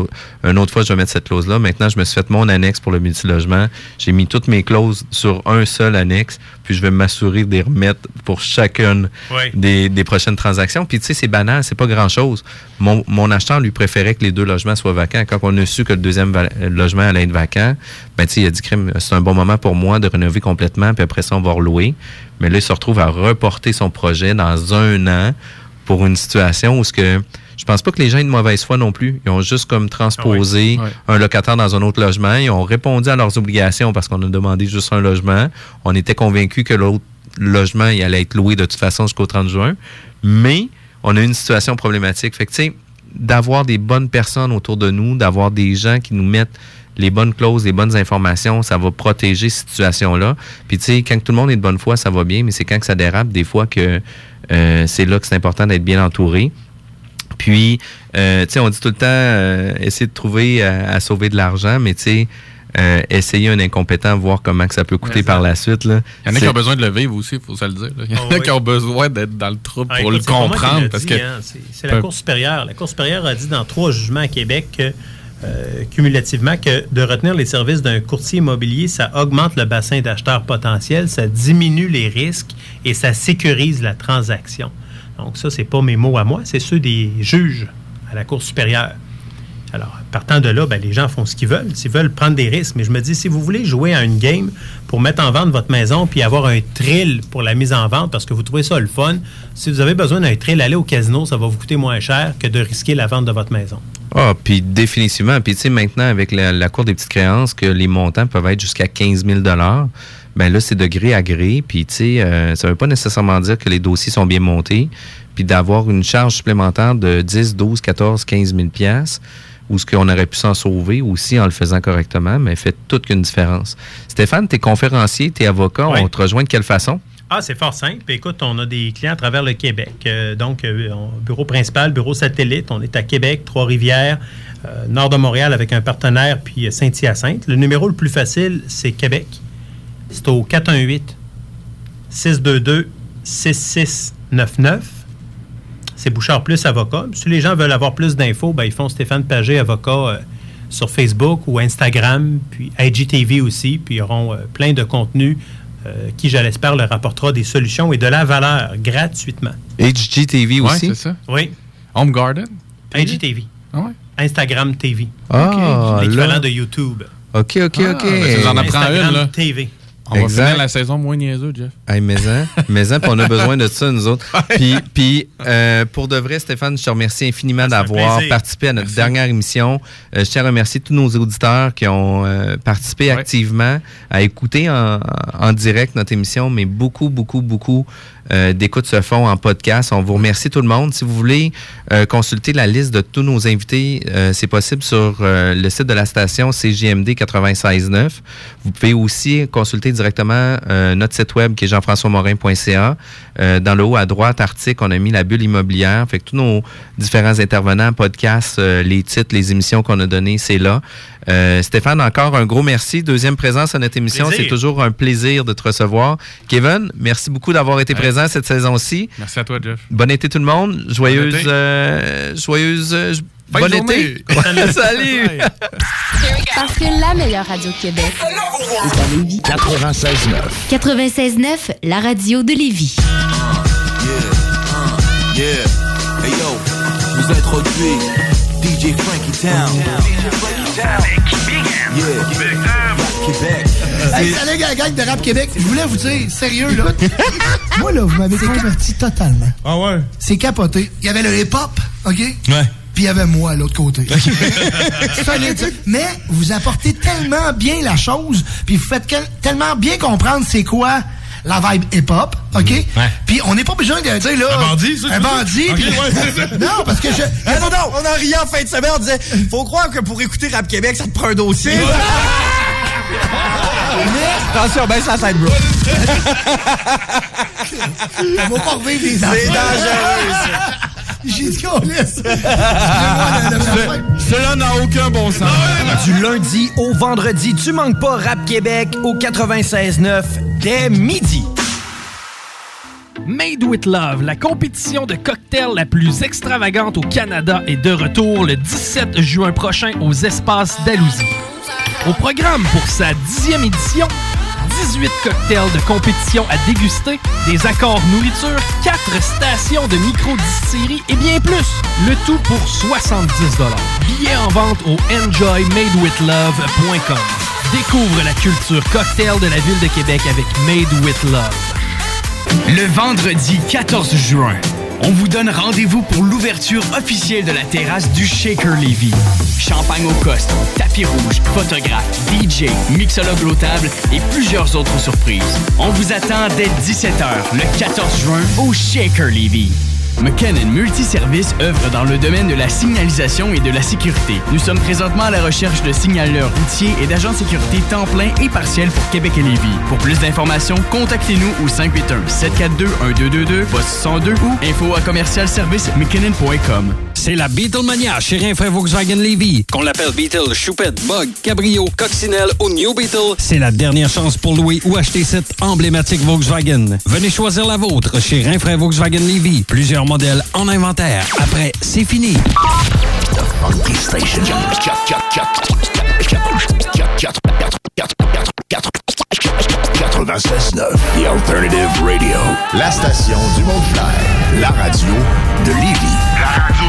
une autre fois je vais mettre cette clause là. Maintenant, je me suis fait mon annexe pour le multilogement. J'ai mis toutes mes clauses sur un seul annexe, puis je vais m'assurer de les remettre pour chacune Oui. des, des prochaines transactions. Puis tu sais, c'est banal, c'est pas grand-chose. Mon, mon acheteur lui préférait que les deux logements soient vacants. Quand on a su que le deuxième logement allait être vacant, ben tu sais, il a dit crime, c'est un bon moment pour moi de rénover complètement, puis après ça, on va relouer. Mais là, il se retrouve à reporter son projet dans un an pour une situation où ce que je pense pas que les gens aient de mauvaise foi non plus. Ils ont juste comme transposé Ah oui. un locataire dans un autre logement. Ils ont répondu à leurs obligations parce qu'on a demandé juste un logement. On était convaincus que l'autre logement il allait être loué de toute façon jusqu'au 30 juin. Mais on a eu une situation problématique. Fait que, tu sais, d'avoir des bonnes personnes autour de nous, d'avoir des gens qui nous mettent les bonnes clauses, les bonnes informations, ça va protéger cette situation-là. Puis, tu sais, quand tout le monde est de bonne foi, ça va bien, mais c'est quand que ça dérape, des fois, que euh, c'est là que c'est important d'être bien entouré. Puis, euh, tu sais, on dit tout le temps, euh, essayer de trouver à, à sauver de l'argent, mais tu sais, euh, essayer un incompétent, voir comment que ça peut coûter par la suite. Là. Il y en a qui ont besoin de le vivre aussi, il faut se le dire. là. Il y en Ah a oui. qui ont besoin d'être dans le trouble Ah, pour écoute, le comprendre. l'ai parce dit, que hein, C'est la Cour supérieure. La Cour supérieure a dit dans trois jugements à Québec que, euh, cumulativement que de retenir les services d'un courtier immobilier, ça augmente le bassin d'acheteurs potentiels, ça diminue les risques et ça sécurise la transaction. Donc ça, c'est pas mes mots à moi, c'est ceux des juges à la Cour supérieure. Alors, partant de là, ben, les gens font ce qu'ils veulent. S'ils veulent prendre des risques. Mais je me dis, si vous voulez jouer à une game pour mettre en vente votre maison puis avoir un thrill pour la mise en vente parce que vous trouvez ça le fun, si vous avez besoin d'un thrill, aller au casino, ça va vous coûter moins cher que de risquer la vente de votre maison. Ah, puis définitivement. Puis tu sais, maintenant, avec la, Cour des petites créances, que les montants peuvent être jusqu'à 15 000 ben là, c'est de gré à gré. Puis tu sais, euh, ça veut pas nécessairement dire que les dossiers sont bien montés. Puis d'avoir une charge supplémentaire de 10, 12, 14, 15 000 piastres, ou ce qu'on aurait pu s'en sauver aussi en le faisant correctement, mais fait toute qu'une différence. Stéphane, t'es conférencier, t'es avocat, Ouais. on te rejoint de quelle façon? Ah, c'est fort simple. Écoute, on a des clients à travers le Québec. Euh, donc, euh, bureau principal, bureau satellite. On est à Québec, Trois-Rivières, euh, nord de Montréal avec un partenaire, puis Saint-Hyacinthe. Le numéro le plus facile, c'est Québec. C'est au 418 622 6699. C'est Bouchard Plus Avocat. Si les gens veulent avoir plus d'infos, ben, ils font Stéphane Pagé, avocat, euh, sur Facebook ou Instagram, puis IGTV aussi. Puis ils auront euh, plein de contenus euh, qui, je l'espère, leur apportera des solutions et de la valeur gratuitement. HGTV aussi? c'est ça. Oui. Home Garden? IGTV. Ah ouais? Instagram TV. Ah, L'équivalent là. de YouTube. OK, OK, Ah, OK. ben, tu nous en apprends Instagram une, là. TV. On va Exact. finir la saison moins niaiseux, Jeff. Hey, mais hein, mais hein, puis on a besoin de ça, nous autres. Puis, puis euh, pour de vrai, Stéphane, je te remercie infiniment d'avoir participé à notre dernière émission. Euh, je tiens à remercier tous nos auditeurs qui ont euh, participé activement à écouter en, en direct notre émission, mais beaucoup, beaucoup, beaucoup euh, d'écoutes se font en podcast. On vous remercie tout le monde. Si vous voulez euh, consulter la liste de tous nos invités, euh, c'est possible sur euh, le site de la station CJMD 96.9. Vous pouvez aussi consulter directement euh, notre site web qui est jean-françois-morin.ca. Euh, dans le haut à droite, article, on a mis la bulle immobilière. Fait que tous nos différents intervenants, podcasts, les titres, les émissions qu'on a données, c'est là. Euh, Stéphane, encore un gros merci. Deuxième présence à notre émission. C'est toujours un plaisir de te recevoir. Kevin, merci beaucoup d'avoir été Ouais. présent cette saison-ci. Merci à toi, Jeff. Bon été tout le monde. Joyeuse, Bon été. euh, joyeuse, euh, Fin bon été. journée. Salut. Parce que la meilleure radio de Québec est à Lévis. 96.9. 96.9, la radio de Lévis. Yeah. Hey yo, vous DJ Frankie Town. Yeah. Québec. Hey, salut, gang, gang de Rap Québec. Je voulais vous dire, sérieux, là. Moi, là, vous m'avez converti totalement. Ah ouais? C'est capoté. Il y avait le hip-hop, OK? Ouais. Puis il y avait moi, à l'autre côté. Mais vous apportez tellement bien la chose, puis vous faites tellement bien comprendre c'est quoi la vibe hip-hop, OK? Puis on n'est pas besoin de dire, là... Un bandit, ça, Un bandit, ouais. Non, parce que je... Eh, non, non, on en riait en fin de semaine, on disait, faut croire que pour écouter Rap Québec, ça te prend un dossier. Attention, baisse la tête, bro. On va pas revivre les C'est dangereux. J'ai dit qu'on laisse. Cela n'a aucun bon sens. Du lundi au vendredi, tu manques pas Rap Québec au 96.9 dès midi. Made with Love, la compétition de cocktails la plus extravagante au Canada, est de retour le 17 juin prochain aux espaces d'Alousie. Au programme pour sa dixième édition, 18 cocktails de compétition à déguster, des accords nourriture, 4 stations de micro-distillerie et bien plus. Le tout pour 70 Billets en vente au enjoymadewithlove.com. Découvre la culture cocktail de la ville de Québec avec Made with Love. Le vendredi 14 juin, on vous donne rendez-vous pour l'ouverture officielle de la terrasse du Shaker Levy. Champagne au coste, tapis rouge, photographe, DJ, mixologue au table et plusieurs autres surprises. On vous attend dès 17h le 14 juin au Shaker Levy. McKinnon Multiservice œuvre dans le domaine de la signalisation et de la sécurité. Nous sommes présentement à la recherche de signaleurs routiers et d'agents de sécurité temps plein et partiel pour Québec et Lévis. Pour plus d'informations, contactez-nous au 581-742-1222, poste 102 ou info à commercial service. C'est la Beatlemania chez Rinfraie Volkswagen Levy. Qu'on l'appelle Beetle, Choupette, Bug, Cabrio, Coccinelle ou New Beetle, c'est la dernière chance pour louer ou acheter cette emblématique Volkswagen. Venez choisir la vôtre chez Rinfraie Volkswagen Levy. Plusieurs modèles en inventaire. Après, c'est fini. Funky Station. 96.9, The Alternative Radio. La station du Mont-Clair. La radio de Lévis. La radio